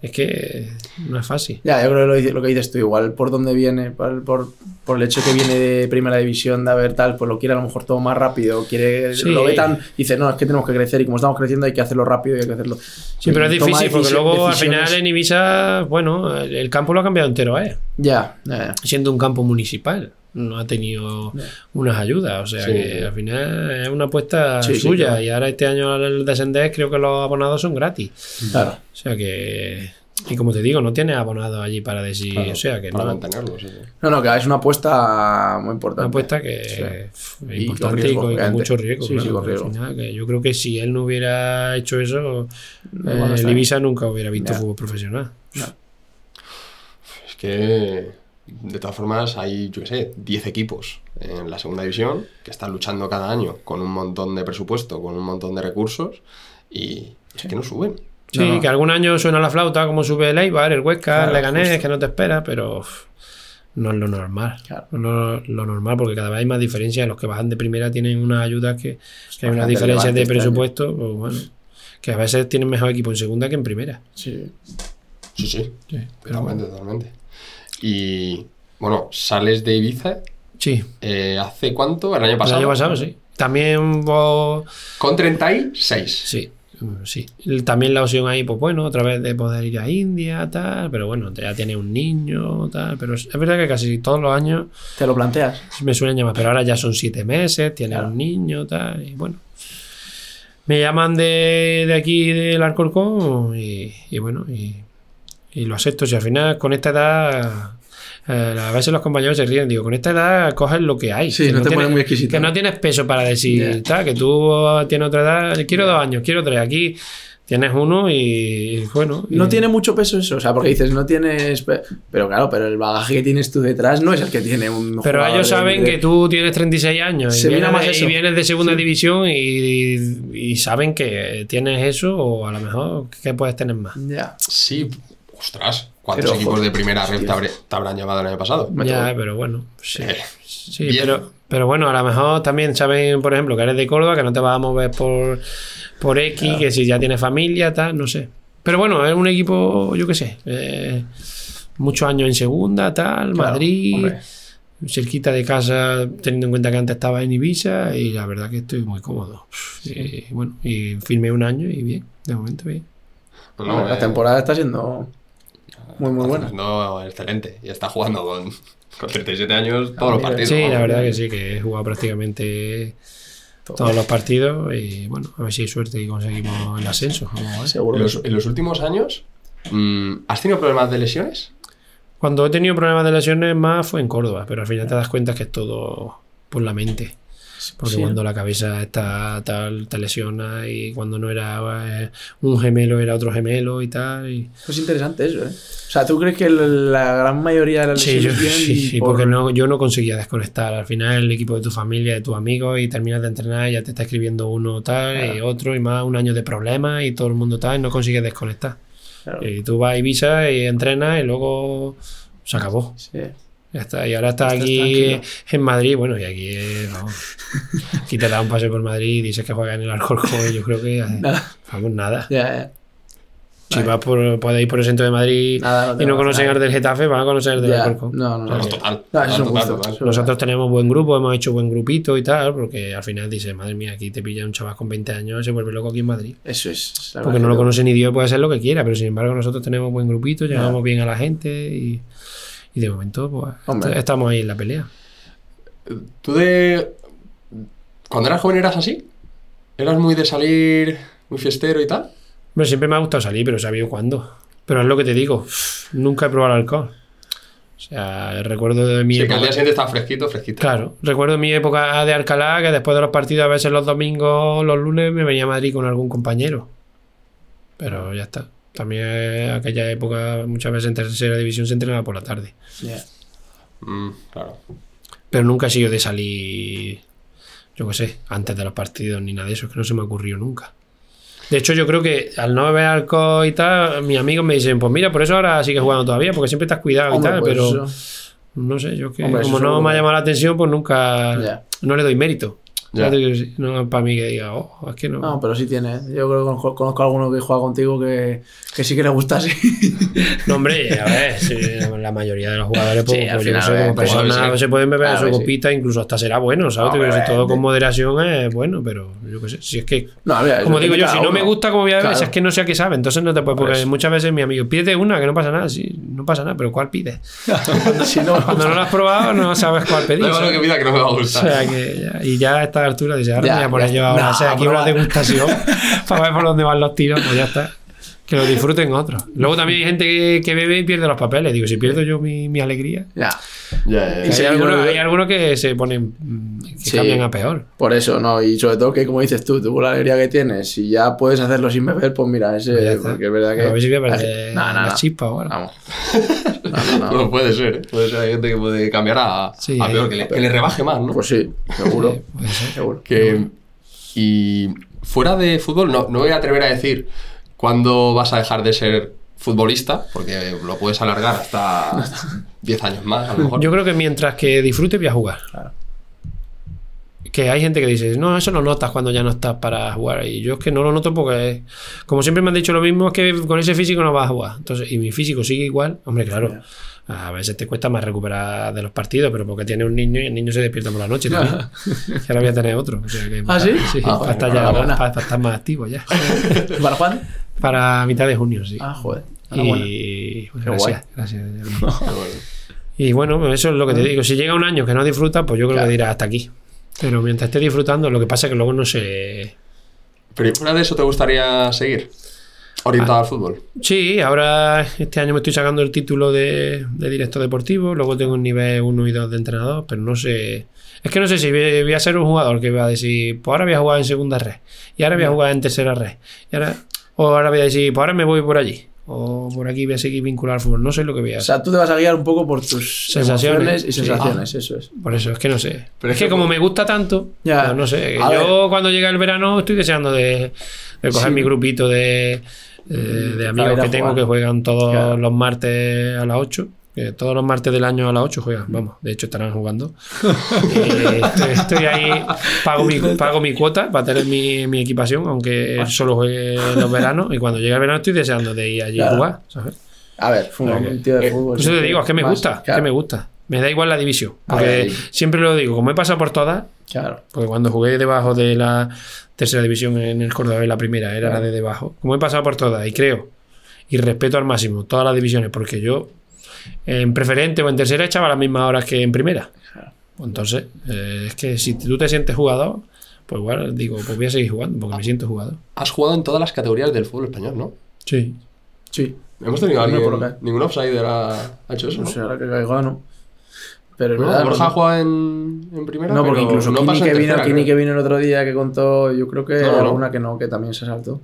Es que no es fácil. Ya, yo creo que lo, lo que dices tú, igual por dónde viene, por, por, por el hecho que viene de primera división, de haber tal, pues lo quiere a lo mejor todo más rápido, quiere, Sí. lo ve tan, dice, no, es que tenemos que crecer y como estamos creciendo hay que hacerlo rápido y hay que hacerlo. Sí, pero es difícil porque luego al final en Ibiza, bueno, el, el campo lo ha cambiado entero, ¿eh? Ya, ya, ya. Siendo un campo municipal. No ha tenido unas ayudas, o sea Sí. que al final es una apuesta Sí, sí, suya. claro. Y ahora este año al descender creo que los abonados son gratis. Claro. O sea que. Y como te digo, no tienes abonados allí para decir. Claro, o sea que para no. mantenerlo, sí, sí. No, no, que es una apuesta muy importante. Una apuesta que Sí. es Y importante con y riesgo, con, y con obviamente. mucho riesgo. Sí, sí, claro, con riesgo. final, que yo creo que si él no hubiera hecho eso, No, eh, el. Ibiza nunca hubiera visto Ya. fútbol profesional. Es que, de todas formas, hay, yo qué sé, 10 equipos en la segunda división que están luchando cada año con un montón de presupuesto, con un montón de recursos y es que no suben. Sí, No, no. que algún año suena la flauta, como sube el Eibar, el Huesca, Claro, el Leganés, justo. que no te espera, pero uf, no es lo normal. Claro. No es lo normal, porque cada vez hay más diferencias. Los que bajan de primera tienen unas ayudas que, que hay unas diferencias de este presupuesto, pues bueno, que a veces tienen mejor equipo en segunda que en primera. Sí. Sí, sí, Sí, pero totalmente, totalmente. Y, bueno, sales de Ibiza, Sí, eh, ¿hace cuánto? El año pasado. el año pasado sí. También vos... Con 36. Sí, sí. También la opción ahí, pues bueno, otra vez de poder ir a India, tal, pero bueno, ya tiene un niño, tal, pero es es verdad que casi todos los años Te lo planteas. me suelen llamar, pero ahora ya son siete meses, tiene Claro. un niño, tal, y bueno. Me llaman de, de aquí del Alcorcón y, y bueno, y, y lo acepto. Si al final con esta edad, eh, a veces los compañeros se ríen, digo, con esta edad coges lo que hay. Sí, que no te tienes- pones muy exquisito, Que no tienes peso para decir, tal, que tú tienes otra edad, quiero dos años, quiero tres, aquí tienes uno y, y bueno. y- No tiene mucho peso eso, o sea, porque dices, no tienes. pe- Pero claro, pero el bagaje que tienes tú detrás no es el que tiene un. Pero ellos saben de- que tú tienes 36 años y, Se vienes, más eso. y vienes de segunda Sí. división y, y saben que tienes eso o a lo mejor que puedes tener más. Ya. Sí, ostras, ¿cuántos Pero, equipos joder, de primera red sí. te, habré- te habrán llamado el año pasado? Ya, pero bueno, sí. Eh, Sí, bien. pero, pero bueno, a lo mejor también saben, por ejemplo, que eres de Córdoba, que no te vas a mover por, por X, que si ya tienes familia, tal, no sé. Pero bueno, es un equipo, yo qué sé, eh, muchos años en segunda, tal, Claro, Madrid, hombre. cerquita de casa, teniendo en cuenta que antes estaba en Ibiza, y la verdad que estoy muy cómodo. Y bueno, y firmé un año y bien, de momento bien. No, Bueno, la eh, temporada está siendo muy, muy buena. haciendo excelente. Y está jugando con, con 37 años todos los mira. partidos. Sí, la verdad que sí, que he jugado prácticamente todos los partidos y bueno, a ver si hay suerte y conseguimos el ascenso. Seguro. En que los, en los últimos años, mm, ¿has tenido problemas de lesiones? Cuando he tenido problemas de lesiones más fue en Córdoba, pero al final te das cuenta que es todo por la mente. Porque Sí. cuando la cabeza está tal, te lesiona y cuando no era eh, un gemelo era otro gemelo y tal. Y... Es interesante eso, ¿eh? O sea, ¿tú crees que la gran mayoría de las Sí, yo, lesiones sí, y sí, por- porque no, yo no conseguía desconectar. Al final el equipo de tu familia, de tus amigos y terminas de entrenar y ya te está escribiendo uno tal y otro y más un año de problemas y todo el mundo tal y no consigues desconectar. Claro. Y tú vas a Ibiza y entrenas y luego se acabó. Sí. Ya está. Y ahora está Estás aquí tranquilo. en Madrid. Bueno, y aquí, eh, vamos. Aquí te da un paseo por Madrid y dices que juega en el Alcorcón. Yo creo que. eh, Nada. Vamos, nada. Ya, ya. Si vas por, puedes ir por el centro de Madrid Nada, no y no vas conocen nada. al del Getafe, van a conocer el del Ya. Alcorcón. No, no, no. Total. No, eso es un total, gusto. total. Eso es Nosotros tenemos buen grupo, hemos hecho buen grupito y tal, porque al final dices, madre mía, aquí te pilla un chaval con 20 años y se vuelve loco aquí en Madrid. Eso es. la Porque verdad no que lo conoce ni Dios, puede hacer lo que quiera, pero sin embargo nosotros tenemos buen grupito, llegamos bien a la gente y, y de momento pues Hombre. estamos ahí en la pelea. ¿Tú de. Cuando eras joven eras así? ¿Eras muy de salir, muy fiestero y tal? Pero siempre me ha gustado salir, pero sabido cuándo. Pero es lo que te digo, nunca he probado el alcohol. O sea, recuerdo de mi Sí, que al época... día siguiente estaba fresquito, fresquito. Claro, recuerdo mi época de Alcalá, que después de los partidos, a veces los domingos, los lunes, me venía a Madrid con algún compañero. Pero ya está. También aquella época, muchas veces en tercera división se entrenaba por la tarde. Mm, claro. Pero nunca he sido de salir, yo qué sé, antes de los partidos ni nada de eso, es que no se me ocurrió nunca. De hecho, yo creo que al no beber alcohol y tal, mis amigos me dicen, pues mira, por eso ahora sigues jugando todavía, porque siempre te has cuidado Hombre, y tal, pues pero eso. no sé, yo que Hombre, como no me ha llamado la atención, pues nunca, no le doy mérito. No es para mí que diga, oh, es que no. No, pero sí tiene. ¿eh? Yo creo que conozco, a alguno que juega contigo que, que sí que le gusta así. No, hombre, a ver, sí, la mayoría de los jugadores, pues, Sí, al pues, yo no final, sé, ver, como pues, personas sí. se pueden beber Claro su copita, incluso hasta será bueno, ¿sabes? No, decir, todo con moderación es bueno, pero yo qué sé, si es que No, Como digo yo, si no me gusta como voy a beber, Claro. es que no sé a qué sabe. Entonces no te puedes, Por porque eso. muchas veces mi amigo pide una que no pasa nada. Sí, no pasa nada, pero ¿cuál pides? si no, Cuando no lo has probado, no sabes cuál pedir. Da igual lo ¿sabes? que pida que no me va a O gustar. sea que ya, y ya a altura dice, ahora Ya, voy a poner yo ahora, No, o sea, aquí una degustación para ver por dónde van los tiros, pues ya está. Que lo disfruten otros. Luego también hay gente que, que bebe y pierde los papeles. Digo, si pierdo yo mi, mi alegría. Ya. Ya, ya, Y ya. Sí, hay, algunos, hay algunos que se ponen, que Sí. cambian a peor. Por eso, ¿no? Y sobre todo que, como dices tú, tú la alegría que tienes, si ya puedes hacerlo sin beber, pues mira, ese. Pues porque es verdad que. A ver si voy a perder No, no, la no. chispa o algo. Vamos. No, no, no. Bueno, puede ser, ¿eh? Puede ser, hay gente que puede cambiar a, Sí, a peor, que le, que le rebaje más, ¿no? Pues sí, seguro. Sí, puede ser. seguro. Que, y fuera de fútbol, no, no voy a atrever a decir cuándo vas a dejar de ser futbolista, porque lo puedes alargar hasta 10 años más, a lo mejor. Yo creo que mientras que disfrute voy a jugar. Claro. Que hay gente que dice, no, eso lo notas cuando ya no estás para jugar. Y yo es que no lo noto porque, como siempre me han dicho lo mismo, es que con ese físico no vas a jugar. Entonces, y mi físico sigue igual. Hombre, claro, a veces te cuesta más recuperar de los partidos, pero porque tiene un niño y el niño se despierta por la noche también. y ahora voy a tener otro. O sea que ¿Ah, sí? Sí, Ah, para, estar ya, para- para estar más activo ya. ¿Para Juan? Para mitad de junio, sí. Ah, joder. Y Qué gracias, gracias. Y bueno, eso es lo que te digo. Si llega un año que no disfrutas, pues yo creo Claro. que dirás hasta aquí. Pero mientras esté disfrutando, lo que pasa es que luego no sé. Pero ¿y fuera de eso te gustaría seguir orientado Ah. al fútbol. Sí, ahora este año me estoy sacando el título de, de director deportivo. Luego tengo un nivel 1 y 2 de entrenador, pero no sé. Es que no sé si voy, voy a ser un jugador que va a decir, pues ahora voy a jugar en segunda red. Y ahora voy a jugar en tercera red. Y ahora, o ahora voy a decir, pues ahora me voy por allí. O por aquí voy a seguir vinculado al fútbol. No sé lo que voy a O hacer. sea, tú te vas a guiar un poco por tus Sensaciones. y Sí. sensaciones, eso es. Por eso, es que no sé. Pero es que como me gusta tanto, Ya. pues no sé. A Yo cuando llega el verano estoy deseando de, de coger Sí. mi grupito de, de amigos que tengo que juegan todos Claro. los martes a las 8. Que todos los martes del año a las 8 juegan. Vamos, de hecho estarán jugando. Eh, estoy, estoy ahí, pago mi, pago mi cuota para tener mi, mi equipación, aunque él solo juegue en los veranos. Y cuando llegue el verano estoy deseando de ir allí a jugar. ¿sabes? A ver, un tío de eh, fútbol. Eso te digo, es que me más- gusta, Claro, que me gusta. Me da igual la división. Porque siempre lo digo, como he pasado por todas, Claro. porque cuando jugué debajo de la tercera división en el Córdoba, la primera, era Claro. la de debajo. Como he pasado por todas y creo y respeto al máximo todas las divisiones, porque yo en preferente o en tercera echaba las mismas horas que en primera. Entonces, eh, es que si tú te sientes jugador, pues igual digo, pues voy a seguir jugando, porque me siento jugador. Has jugado en todas las categorías del fútbol español, ¿no? Sí. Sí. Hemos tenido alguien. por acá. Ningún offsider ha, ha hecho eso. No ¿no? sé, ahora que caigo, no. Pero No, verdad. Borja no- ha jugado en, en primera. No, porque incluso no Kini, que vino, Kini que vino el otro día que contó, yo creo que No, no, no. alguna que no, que también se saltó.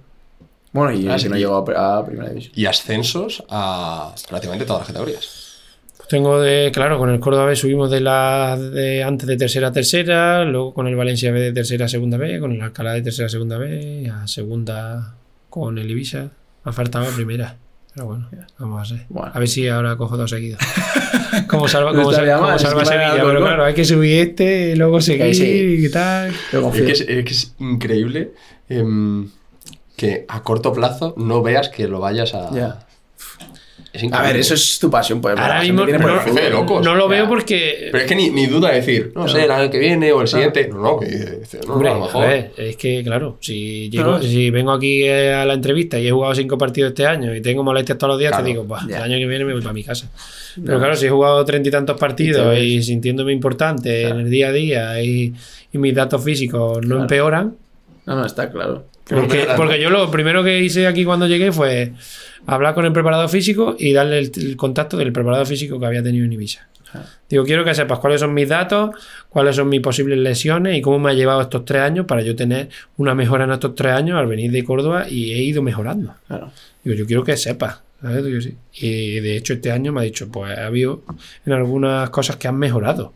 Bueno, y Ah, que no llegó a, primera división. Y ascensos a prácticamente todas las categorías. Pues tengo de, claro, con el Córdoba B subimos de la de antes de tercera a tercera, luego con el Valencia B de tercera a segunda B, con el Alcalá de tercera a segunda B, a segunda con el Ibiza. Me ha faltado la primera. Pero bueno, vamos a ver. Bueno. A ver si ahora cojo dos seguidos. como salva, No como salva, mal, es salva Sevilla. Pero claro, hay que subir este luego seguir ahí sí. y tal. Yo Es confío. que es, es que es increíble em, que a corto plazo no veas que lo vayas a. Es A ver, eso es tu pasión, pues. Ahora mismo por no, el fútbol. de locos. no lo veo Ya. porque. Pero es que ni, ni duda decir, no sé, el año que viene o el siguiente. No, no, que dice, no, Hombre, no, a lo a mejor. ver, es que claro, si, llego- si vengo aquí eh, a la entrevista y he jugado cinco partidos este año y tengo molestias todos los días, Claro, te digo, "Buah, ya. el año que viene me voy para mi casa. Pero claro, si he jugado treinta y tantos partidos Y sintiéndome importante en el día a día y, y mis datos físicos no Claro. empeoran, No, no, está claro. Porque, porque yo lo primero que hice aquí cuando llegué fue hablar con el preparador físico y darle el, el contacto del preparador físico que había tenido en Ibiza. Ah. Digo, quiero que sepas cuáles son mis datos, cuáles son mis posibles lesiones y cómo me ha llevado estos tres años para yo tener una mejora en estos tres años al venir de Córdoba y he ido mejorando. Claro. Digo, yo quiero que sepas. Y de hecho este año me ha dicho, pues ha habido en algunas cosas que han mejorado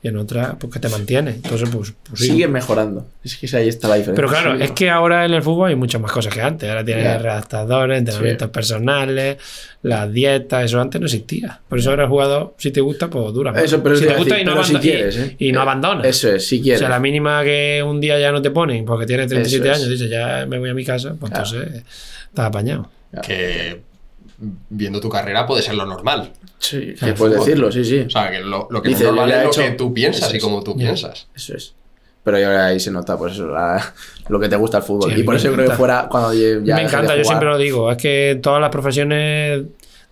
y en otras pues que te mantienes. Entonces, pues, pues sí. Sigue mejorando. Es que ahí está la diferencia. Pero claro, es que ahora en el fútbol hay muchas más cosas que antes. Ahora tienes Ya. redactadores, entrenamientos personales, las dietas, eso antes no existía. Por eso ahora el jugador, si te gusta, pues dura. más. Eso, pero si te decir, gusta y no, si quieres, ¿eh? y no Eh, abandonas. Eso es, si O quieres. sea, la mínima que un día ya no te ponen porque tienes 37 Eso es. años, dices, ya me voy a mi casa, pues Claro. entonces estás apañado. Que viendo tu carrera puede ser lo normal. Sí, que puedes fútbol. decirlo, sí, sí. O sea, que lo, lo que Dice, es normal es lo hecho- que tú piensas Eso y como tú piensas. Eso es. Pero yo ahí se nota, pues eso, la- lo que te gusta el fútbol. Sí, y por eso yo creo que fuera cuando ya. me encanta, yo siempre lo digo, es que todas las profesiones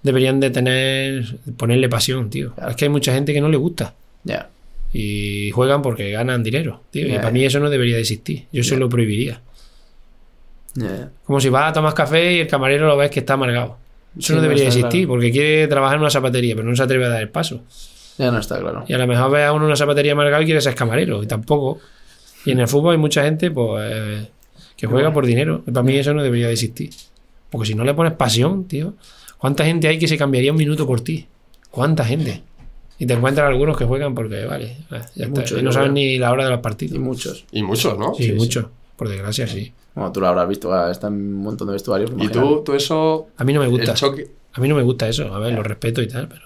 deberían de tener, ponerle pasión, tío. Claro. Es que hay mucha gente que no le gusta. Ya. y juegan porque ganan dinero, tío. y para mí eso no debería de existir. Yo eso lo prohibiría. Como si vas a tomar café y el camarero lo ves que está amargado. Eso Sí, no debería existir claro. porque quiere trabajar en una zapatería, pero no se atreve a dar el paso. Ya no está claro. Y a lo mejor ves a uno en una zapatería amargado y quiere ser camarero, y tampoco. Y en el fútbol hay mucha gente pues, eh, que juega por dinero. Y para mí eso no debería de existir. Porque si no le pones pasión, tío, ¿cuánta gente hay que se cambiaría un minuto por ti? ¿Cuánta gente? Y te encuentras algunos que juegan porque, vale, ya está. Muchos, y no saben ni la hora de los Y partidos. muchos. Y muchos, ¿no? Sí, Sí, sí. mucho. Por desgracia, sí. Bueno, tú lo habrás visto, está en un montón de vestuarios. Y tú, tú eso. A mí no me gusta. El choque. A mí no me gusta eso. A ver, lo respeto y tal, pero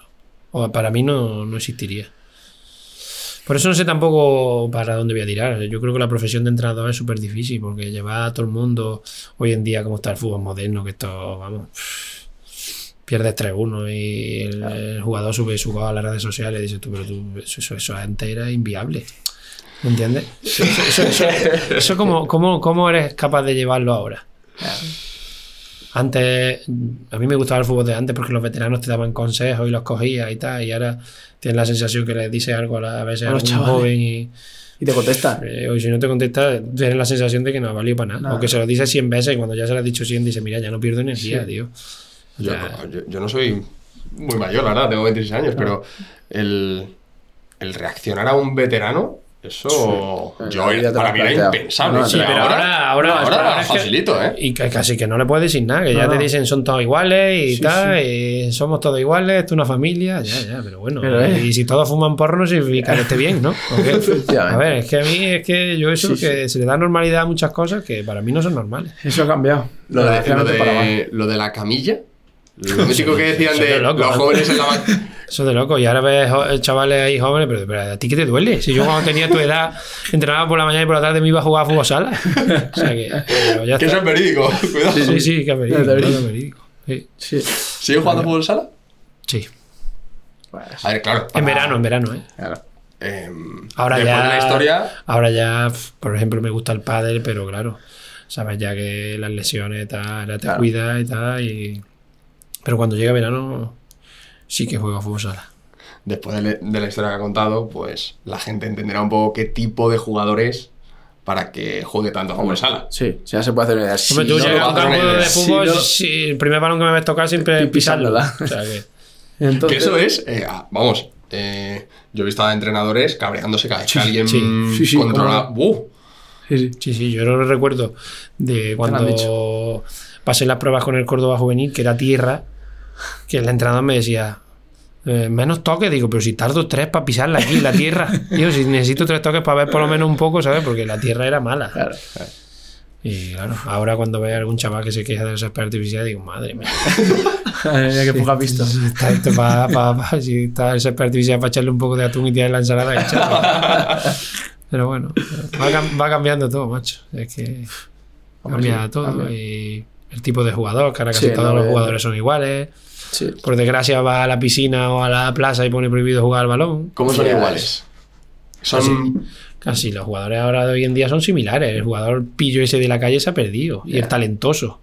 o para mí no, no existiría. Por eso no sé tampoco para dónde voy a tirar. Yo creo que la profesión de entrenador es súper difícil porque llevar a todo el mundo hoy en día como está el fútbol moderno, que esto, vamos, pierdes 3-1 y el, el jugador sube su gol a las redes sociales y dices tú, pero tú, eso, eso, eso antes era inviable. ¿Me entiendes? Eso, eso, eso, eso- eso como, como, ¿Cómo eres capaz de llevarlo ahora? Antes, a mí me gustaba el fútbol de antes porque los veteranos te daban consejos y los cogías y tal, y ahora tienes la sensación que les dices algo a, la- a veces A un joven y, Y te contestan. eh, o si no te contesta, tienes la sensación de que no ha valido para nada. Nada. O que se lo dices 100 veces y cuando ya se lo has dicho 100 dice, mira, ya no pierdo energía, Sí. tío. O Yo, sea, no, yo- yo no soy muy mayor, la verdad, tengo 26 años, pero el, el reaccionar a un veterano, eso Sí. yo, para mí era impensable. No, sí, pero ahora- ahora- ahora ahora es que- facilito, ¿eh? Y que casi que no le puedes decir nada, que ya No, te dicen son todos iguales y Sí, tal, y somos todos iguales, esto es una familia, ya, ya, pero bueno. Pero, eh. Y si todos fuman porro no significa que esté bien, ¿no? A ver, es que a mí es que yo eso Sí, que se le da normalidad a muchas cosas que para mí no son normales. Eso ha cambiado. Lo de, lo, desgraciadamente para mal. de, lo de la camilla, lo mítico que decían de loco, los jóvenes en la Eso de loco. Y ahora ves jo- chavales ahí jóvenes, pero, pero ¿a ti qué te duele? Si yo cuando tenía tu edad entrenaba por la mañana y por la tarde me iba a jugar a fútbol sala. O sea que, pero ya Que eso es verídico, cuidado. Sí, sí, que es verídico. Es verídico. claro, verídico. Sí. Sí. ¿Sigue jugando fútbol sala? Sí. Pues, A ver, claro. En verano, en verano, ¿eh? claro. em, Ahora ya. de la historia, Ahora ya, por ejemplo, me gusta el pádel, pero claro, sabes ya que las lesiones tal, te Claro. cuidas y tal. Y... Pero cuando llega verano, sí que juego a fútbol sala. después de, le- de la historia que ha contado, pues la gente entenderá un poco qué tipo de jugador es para que juegue tanto fútbol sala. Sí, sí, ya se puede hacer una idea. Si tú no, llegas a un campo de no, fútbol, si no- si el primer balón que me ves tocar siempre es pisarlo. Pisándola. O sea que, entonces, Que eso es, eh, ah, vamos, eh, yo he visto a entrenadores cabreándose cada vez que alguien sí, sí, sí, controla. ¡Uh! Sí, sí. sí, sí, yo lo recuerdo de cuando pasé las pruebas con el Córdoba Juvenil, que era tierra, que el entrenador me decía, eh, menos toques, digo, pero si tardo tres para pisarla aquí, la tierra. Digo, si necesito tres toques para ver por lo menos un poco, ¿sabes? Porque la tierra era mala. Claro. Y claro, ahora cuando ve a algún chaval que se queja de esa artificial, digo, madre mía. Mira qué poco has visto. Está esto para, para, para- si está césped artificial para echarle un poco de atún y tirar la ensalada echarle. Pero bueno, va, va cambiando todo, macho. Es que Hombre, cambia sí, todo y el tipo de jugador, que ahora casi Sí, todos no, los eh, jugadores son iguales. Sí. Por desgracia va a la piscina o a la plaza y pone prohibido jugar al balón. ¿Cómo son Sí, iguales? Son. Casi los jugadores ahora de hoy en día son similares. El jugador pillo ese de la calle se ha perdido. Y el talentoso.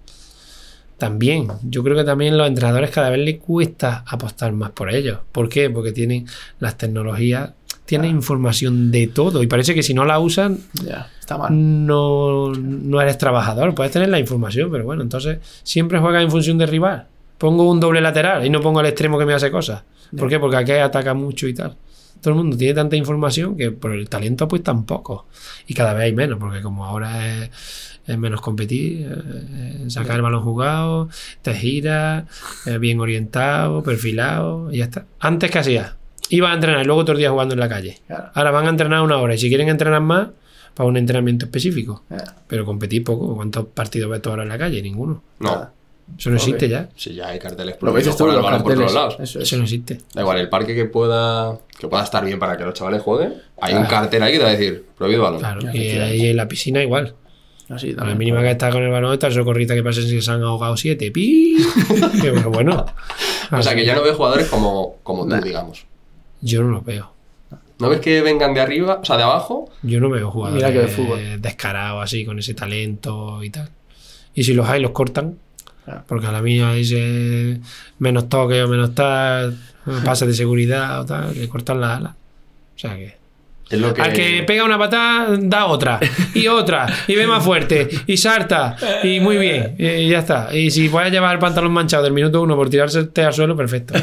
También. Yo creo que también los entrenadores cada vez les cuesta apostar más por ellos. ¿Por qué? Porque tienen las tecnologías, tienen información de todo. Y parece que si no la usan, Ya, está mal. no, no eres trabajador. Puedes tener la información, pero bueno, entonces siempre juegas en función del rival. Pongo un doble lateral y no pongo al extremo que me hace cosas. ¿Por qué? Porque aquí ataca mucho y tal. Todo el mundo tiene tanta información que por el talento pues tampoco. Y cada vez hay menos, porque como ahora es, es menos competir, eh, eh, sacar el balón jugado, te giras, eh, bien orientado, perfilado, y ya está. Antes que hacías, ibas a entrenar y luego otro día jugando en la calle. Claro. Ahora van a entrenar una hora y si quieren entrenar más, para un entrenamiento específico. Pero competir poco. ¿Cuántos partidos ves tú ahora en la calle? Ninguno. No. Eso no existe ya. Si ya hay carteles Lo con el los balón por carteles. todos lados. Eso es. Eso no existe. Da igual, el parque que pueda, que pueda estar bien para que los chavales jueguen. Hay un Claro. cartel ahí que te va a decir, prohibido balón. Claro. Y ahí en la piscina igual. Así A la mínima que está con el balón, está el socorrita que pasa si se han ahogado siete. ¡Pi! Que bueno, bueno. O sea que ya no ves jugadores como, como tú, Nah. digamos. Yo no lo veo. ¿No ves que vengan de arriba, o sea, de abajo? Yo no veo jugadores Mira que de fútbol. descarados así, con ese talento y tal. Y si los hay, los cortan. Porque a la mía dice menos toque o menos tal, pases de seguridad o tal, le cortan la ala. O sea que. Es lo que... Al que pega una patada, da otra, y otra, y ve más fuerte, y salta, y muy bien, y ya está. Y si puedes llevar el pantalón manchado del minuto uno por tirarse al suelo, perfecto.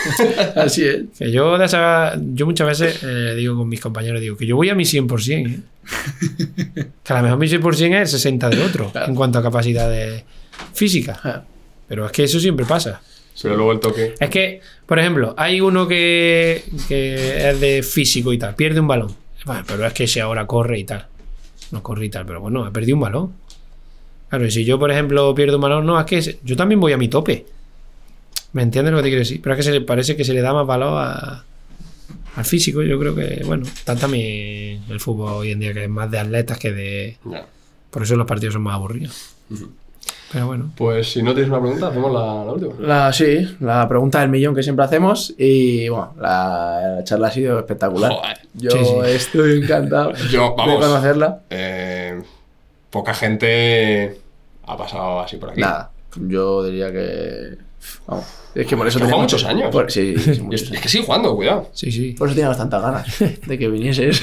Así es. Que yo, de esa- yo muchas veces eh, digo con mis compañeros, digo que yo voy a mi 100%. ¿eh? Que a lo mejor mi 100% es el 60 del otro, Claro. en cuanto a capacidad de física. Ah, Pero es que eso siempre pasa. Pero luego el toque... Es que, por ejemplo, hay uno que, que es de físico y tal, pierde un balón. Bueno, pero es que si ahora corre y tal. No corre y tal, pero bueno, ha perdido un balón. Claro, y si yo, por ejemplo, pierdo un balón, no, es que yo también voy a mi tope. ¿Me entiendes lo que te quiero decir? Pero es que se le, parece que se le da más valor a- al físico. Yo creo que, bueno, está también el fútbol hoy en día que es más de atletas que de. Por eso los partidos son más aburridos. Pero bueno. Pues si no tienes una pregunta, hacemos la, la última. La, sí, la pregunta del millón que siempre hacemos y bueno, la, la charla ha sido espectacular. Joder. Yo Sí, sí. estoy encantado Yo, de vamos, conocerla. eh, poca gente ha pasado así por aquí. Nada, yo diría que... Vamos, es que por eso juega muchos años. por- sí, sí, sí, Y muchos es, años. que sigue jugando, cuidado. Sí, sí. Por eso tenía bastantes ganas de que vinieses.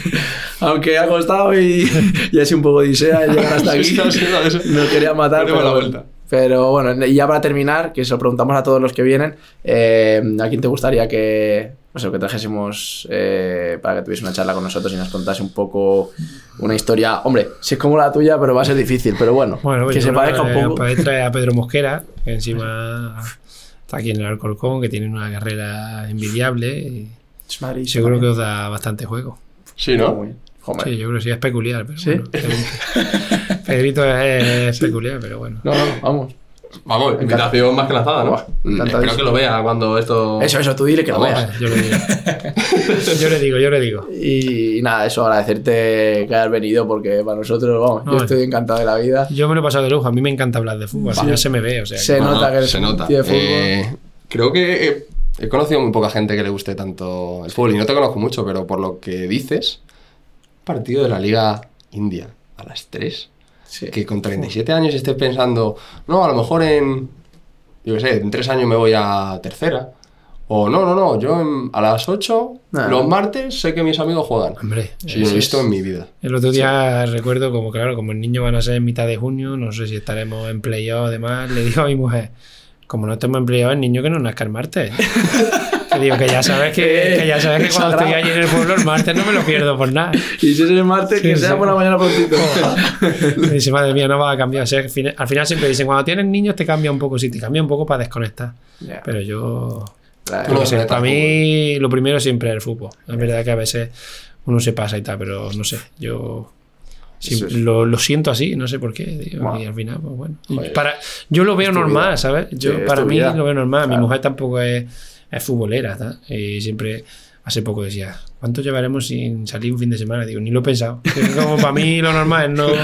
Aunque ha costado y, y ha sido un poco odisea llegar hasta aquí. No quería matar, pero, la vuelta. pero bueno, y ya para terminar, que se lo preguntamos a todos los que vienen, eh, ¿a quién te gustaría que, no sé, que trajésemos eh, para que tuviese una charla con nosotros y nos contase un poco una historia? Hombre, si es como la tuya, pero va a ser difícil, pero bueno, Bueno, que se parezca un poco. Podéis traer a Pedro Mosquera, que encima está aquí en el Alcorcón, que tiene una carrera envidiable y seguro que os da bastante juego. Sí, ¿no? Sí, yo creo que sí, es peculiar, pero ¿Sí? bueno. Pedrito- Pedrito es, es peculiar, pero bueno. No, no, vamos. Vamos, invitación más que lanzada, ¿no? Encantadísimo. Espero que lo vea cuando esto... Eso, eso, tú dile que lo veas. Yo le digo. Yo le digo, yo le digo. Y, y nada, eso, agradecerte que hayas venido porque para nosotros, vamos, yo No, estoy encantado de la vida. Yo me lo he pasado de lujo, a mí me encanta hablar de fútbol, Sí. final se me ve, o sea. que- Se No, nota no, que eres se un nota. tío de fútbol. Eh, creo que he, he conocido muy poca gente que le guste tanto el fútbol y no te conozco mucho, pero por lo que dices, partido de la Liga India a las 3, Sí. que con 37 años estés pensando, no, a lo mejor en, yo qué sé, en 3 años me voy a tercera. O no, no, no, yo en- a las 8, Nah. los martes, sé que mis amigos juegan. Hombre, Sí, eso he visto es- en mi vida. El otro día recuerdo como, claro, como el niño van a ser en mitad de junio, no sé si estaremos en playoff además, le digo a mi mujer, como no estemos en playoff, el niño que no nazca el martes. que digo, que ya sabes que, que ya sabes que cuando estoy allí en el pueblo el martes no me lo pierdo por nada. Y si es el martes, que Sí, sea por la mañana prontito. Me dice, madre mía, no va a cambiar. O sea, al final, al final siempre dicen, cuando tienes niños te cambia un poco, sí, te cambia un poco para desconectar. Pero yo, Claro. No sé, para mí lo primero siempre es el fútbol. Es verdad que a veces uno se pasa y tal, pero no sé, yo Sí, Eso es- lo, lo siento así, no sé por qué. Wow. Y al final, pues bueno. Joder. Para, yo lo veo normal, vida. ¿sabes? Yo, Sí, para mí vida. lo veo normal. Mi mujer tampoco es, es futbolera, ¿tá? Y siempre, hace poco decía, ¿cuánto llevaremos sin salir un fin de semana? Digo, ni lo he pensado. Como para mí lo normal es no.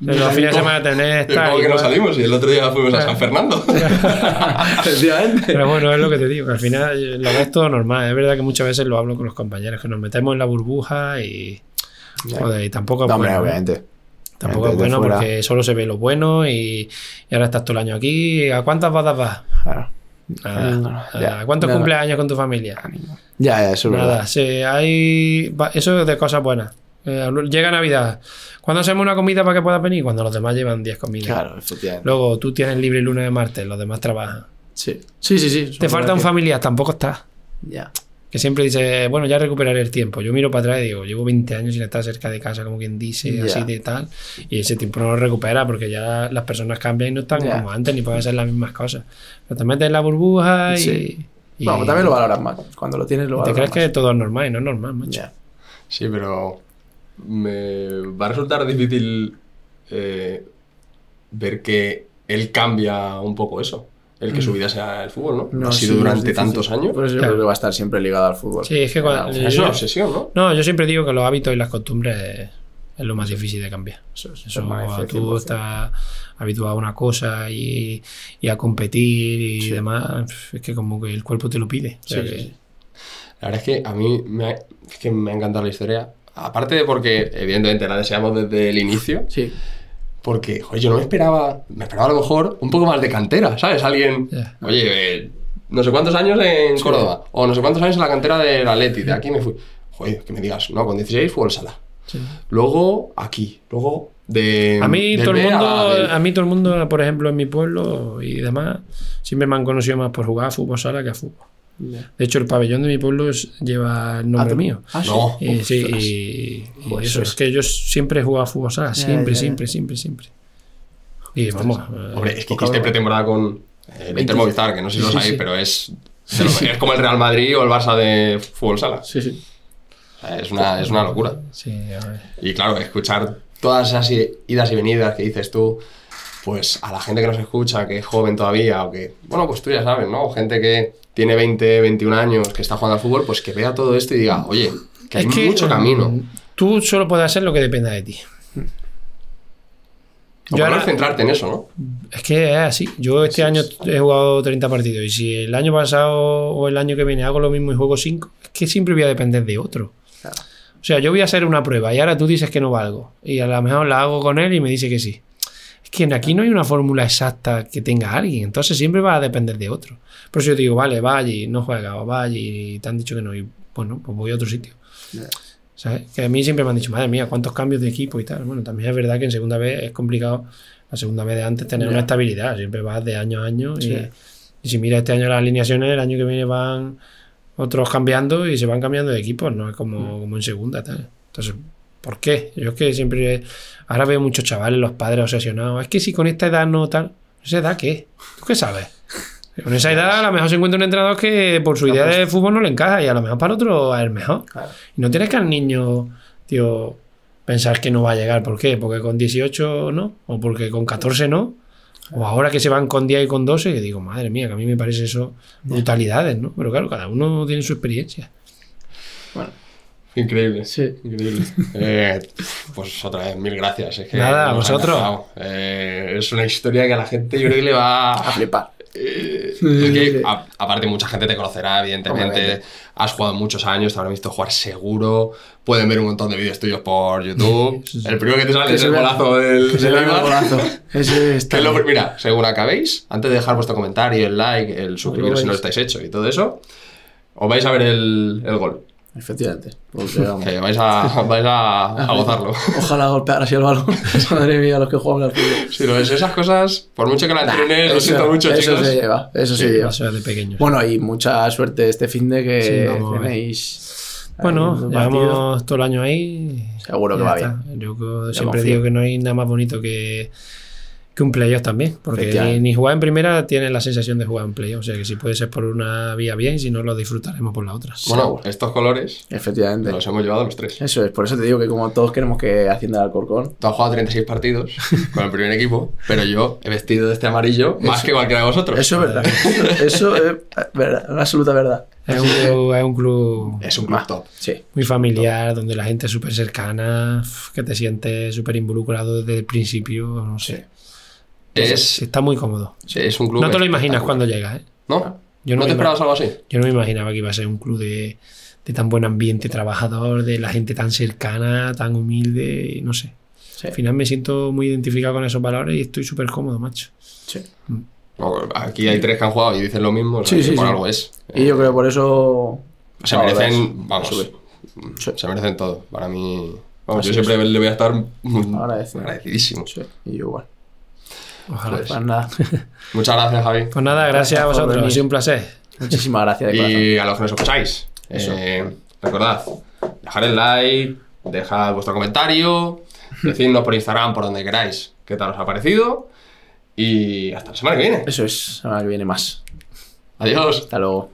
Los fines de semana tener ¿Cómo estar. que no salimos? Y el otro día fuimos a San Fernando. Efectivamente. Pero bueno, es lo que te digo, que al final eh, lo ves todo normal. Es verdad que muchas veces lo hablo con los compañeros, que nos metemos en la burbuja y. Joder, y tampoco es No, hombre, bueno, obviamente. Tampoco es bueno fuera. porque solo se ve lo bueno y, y ahora estás todo el año aquí. ¿A cuántas bodas vas? Claro. Nada. Nada. ya. ¿Cuántos Nada. cumpleaños con tu familia? Ya, ya, eso es Nada. verdad. Sí, hay... Eso es de cosas buenas. Eh, llega Navidad. ¿Cuándo hacemos una comida para que puedas venir? Cuando los demás llevan 10 comidas. Claro, efectivamente. Luego tú tienes libre el lunes de martes, los demás trabajan. Sí, sí, sí. sí. Te falta un que- familiar, tampoco está. Ya. Que siempre dice, bueno, ya recuperaré el tiempo. Yo miro para atrás y digo, llevo 20 años sin estar cerca de casa, como quien dice, así de tal. Y ese tiempo no lo recupera porque ya las personas cambian y no están como antes, ni pueden hacer las mismas cosas. Pero te metes en la burbuja y. Sí. y- Vamos, también lo valoras más. Cuando lo tienes, lo y te valoras crees más. que todo es normal y no es normal, macho. Sí, pero me va a resultar difícil eh, ver que él cambia un poco eso. El que su vida sea el fútbol, ¿no? No, ha sido sí, es durante tantos años. Por eso yo Claro. creo que va a estar siempre ligado al fútbol. Sí, es que cuando- Es una obsesión, ¿no? No, yo siempre digo que los hábitos y las costumbres es, es lo más difícil de cambiar. Eso, es- Eso, permanece cuando tú 100%. estás habituado a una cosa y, y a competir y Sí. demás, es que como que el cuerpo te lo pide. Sí, que-. La verdad es que a mí me ha, es que me ha encantado la historia. Aparte de porque, evidentemente, la deseamos desde el inicio. Sí. Porque, joder, yo no me esperaba, me esperaba a lo mejor un poco más de cantera, ¿sabes? Alguien, oye, eh, no sé cuántos años en Córdoba, o no sé cuántos años en la cantera del Atleti, de aquí me fui. Joder, que me digas, no, con 16 fue el sala. sí. Luego aquí, luego de. A mí, todo el a mundo, del- a mí todo el mundo, por ejemplo, en mi pueblo y demás, siempre me han conocido más por jugar a fútbol sala que a fútbol. De hecho, el pabellón de mi pueblo es- lleva el nombre Ah, mío. Ah, sí. No. Y, sí, y, y Joder, eso, es que yo siempre he jugado a fútbol sala, siempre, ya, siempre, siempre, siempre. Y vamos, eh, Hombre, es que hiciste pretemporada con eh, el Inter Movistar, que no sé si lo sabéis, sí. pero es, es como el Real Madrid o el Barça de fútbol sala. Sí, sí. Es una, es una locura. sí, a ver. Y claro, escuchar todas esas idas y venidas que dices tú, pues a la gente que nos escucha, que es joven todavía, o que, bueno, pues tú ya sabes, ¿no? Gente que tiene 20, 21 años, que está jugando al fútbol, pues que vea todo esto y diga, oye, que hay Es que, mucho camino. Tú solo puedes hacer lo que dependa de ti. O Yo ahora- centrarte en eso, ¿no? Es que es así. Yo este año he jugado 30 partidos y si el año pasado o el año que viene hago lo mismo y juego 5, es que siempre voy a depender de otro. Claro. O sea, yo voy a hacer una prueba y ahora tú dices que no valgo. Y a lo mejor la hago con él y me dice que sí. Es que aquí no hay una fórmula exacta que tenga alguien. Entonces siempre va a depender de otro. Por eso yo digo, vale, va allí, no juega, o va allí y te han dicho que no. Y bueno, pues voy a otro sitio. ¿Sabes? Que a mí siempre me han dicho, madre mía, cuántos cambios de equipo y tal. Bueno, también es verdad que en segunda vez es complicado, la segunda vez de antes, tener una estabilidad. Siempre vas de año a año. y- Sí. Y, si mira este año las alineaciones, el año que viene van otros cambiando y se van cambiando de equipos, no es como, como en segunda. Tal. Entonces, ¿por qué? Yo es que siempre. Ahora veo muchos chavales, los padres obsesionados. Es que si con esta edad no tal. ¿Esa edad qué? ¿Tú qué sabes? Con esa edad a lo mejor se encuentra un entrenador que por su idea de fútbol no le encaja y a lo mejor para otro es el mejor. Claro. Y no tienes que al niño, tío, pensar que no va a llegar. ¿Por qué? Porque con 18 no, o porque con 14 no, o ahora que se van con 10 y con 12, que digo, madre mía, que a mí me parece eso brutalidades, ¿no? Pero claro, cada uno tiene su experiencia. Bueno, Increíble. sí. Increíble. Eh, pues otra vez, mil gracias. Es que Nada, vosotros. Eh, es una historia que a la gente yo creo que le va A flipar. Eh, Sí, es que, sí, sí. a- aparte, mucha gente te conocerá, evidentemente. Obviamente. Has jugado muchos años, te habrán visto jugar seguro. Pueden ver un montón de vídeos tuyos por YouTube. El primero que te sale es el golazo del, del el golazo. Ese está. Lo- mira, según acabéis, antes de dejar vuestro comentario, el like, el suscribiros si no lo estáis hecho y todo eso, os vais a ver el, el gol. Efectivamente. Porque, vamos, Que vais a, vais a, a gozarlo. Ojalá golpear así el balón. Madre mía, los que jugamos al fútbol. Si lo ves, esas cosas, por mucho que la entrenes, lo Eso- siento mucho, eso chicos. se lleva. Eso se lleva. Eso es de pequeños. Bueno, y mucha suerte este fin de que Sí, tenéis. Bueno, un partido. llevamos todo el año ahí. Seguro que va está. bien. Yo siempre digo que no hay nada más bonito que, que un playoff también. Porque ni, jugar en primera tiene la sensación de jugar en playoff. O sea que si puede ser por una vía bien, si no lo disfrutaremos por la otra. Bueno, estos colores Efectivamente. los hemos llevado los tres. Eso es, por eso te digo que como todos queremos que Hacienda al Alcorcón. Tú has jugado 36 partidos con el primer equipo, pero yo he vestido de este amarillo más que cualquiera de vosotros. Eso es verdad. Eso es verdad, una absoluta verdad. Es un club, es un club Es un club top. Sí. muy familiar, donde la gente es súper cercana, que te sientes súper involucrado desde el principio. No sé. Es, Está muy cómodo. es un club. No te lo imaginas cuando llegas, ¿eh? ¿No? Yo no ¿No te esperabas algo así? Yo no me imaginaba que iba a ser un club de, de tan buen ambiente trabajador, de la gente tan cercana, tan humilde, no sé. Sí. Al final me siento muy identificado con esos valores y estoy súper cómodo, macho. sí. No, aquí hay tres que han jugado y dicen lo mismo, o sea, Sí, que sí, por sí. algo es. Y yo creo que por eso. Se merecen, vamos, se merecen todo. Para mí, vamos, Así yo siempre le voy a estar agradecidísimo. Sí, y yo igual. Ojalá. Pues- Pues nada. Muchas gracias, Javi. Pues nada, gracias a Gracias vosotros, ha sido un placer. Muchísimas gracias de corazón. Y a los que nos escucháis, Eso. eh, recordad, dejar el like, dejad vuestro comentario, decidnos por Instagram, por donde queráis, qué tal os ha parecido. Y hasta la semana que viene. Eso es, semana que viene más. Adiós. Hasta luego.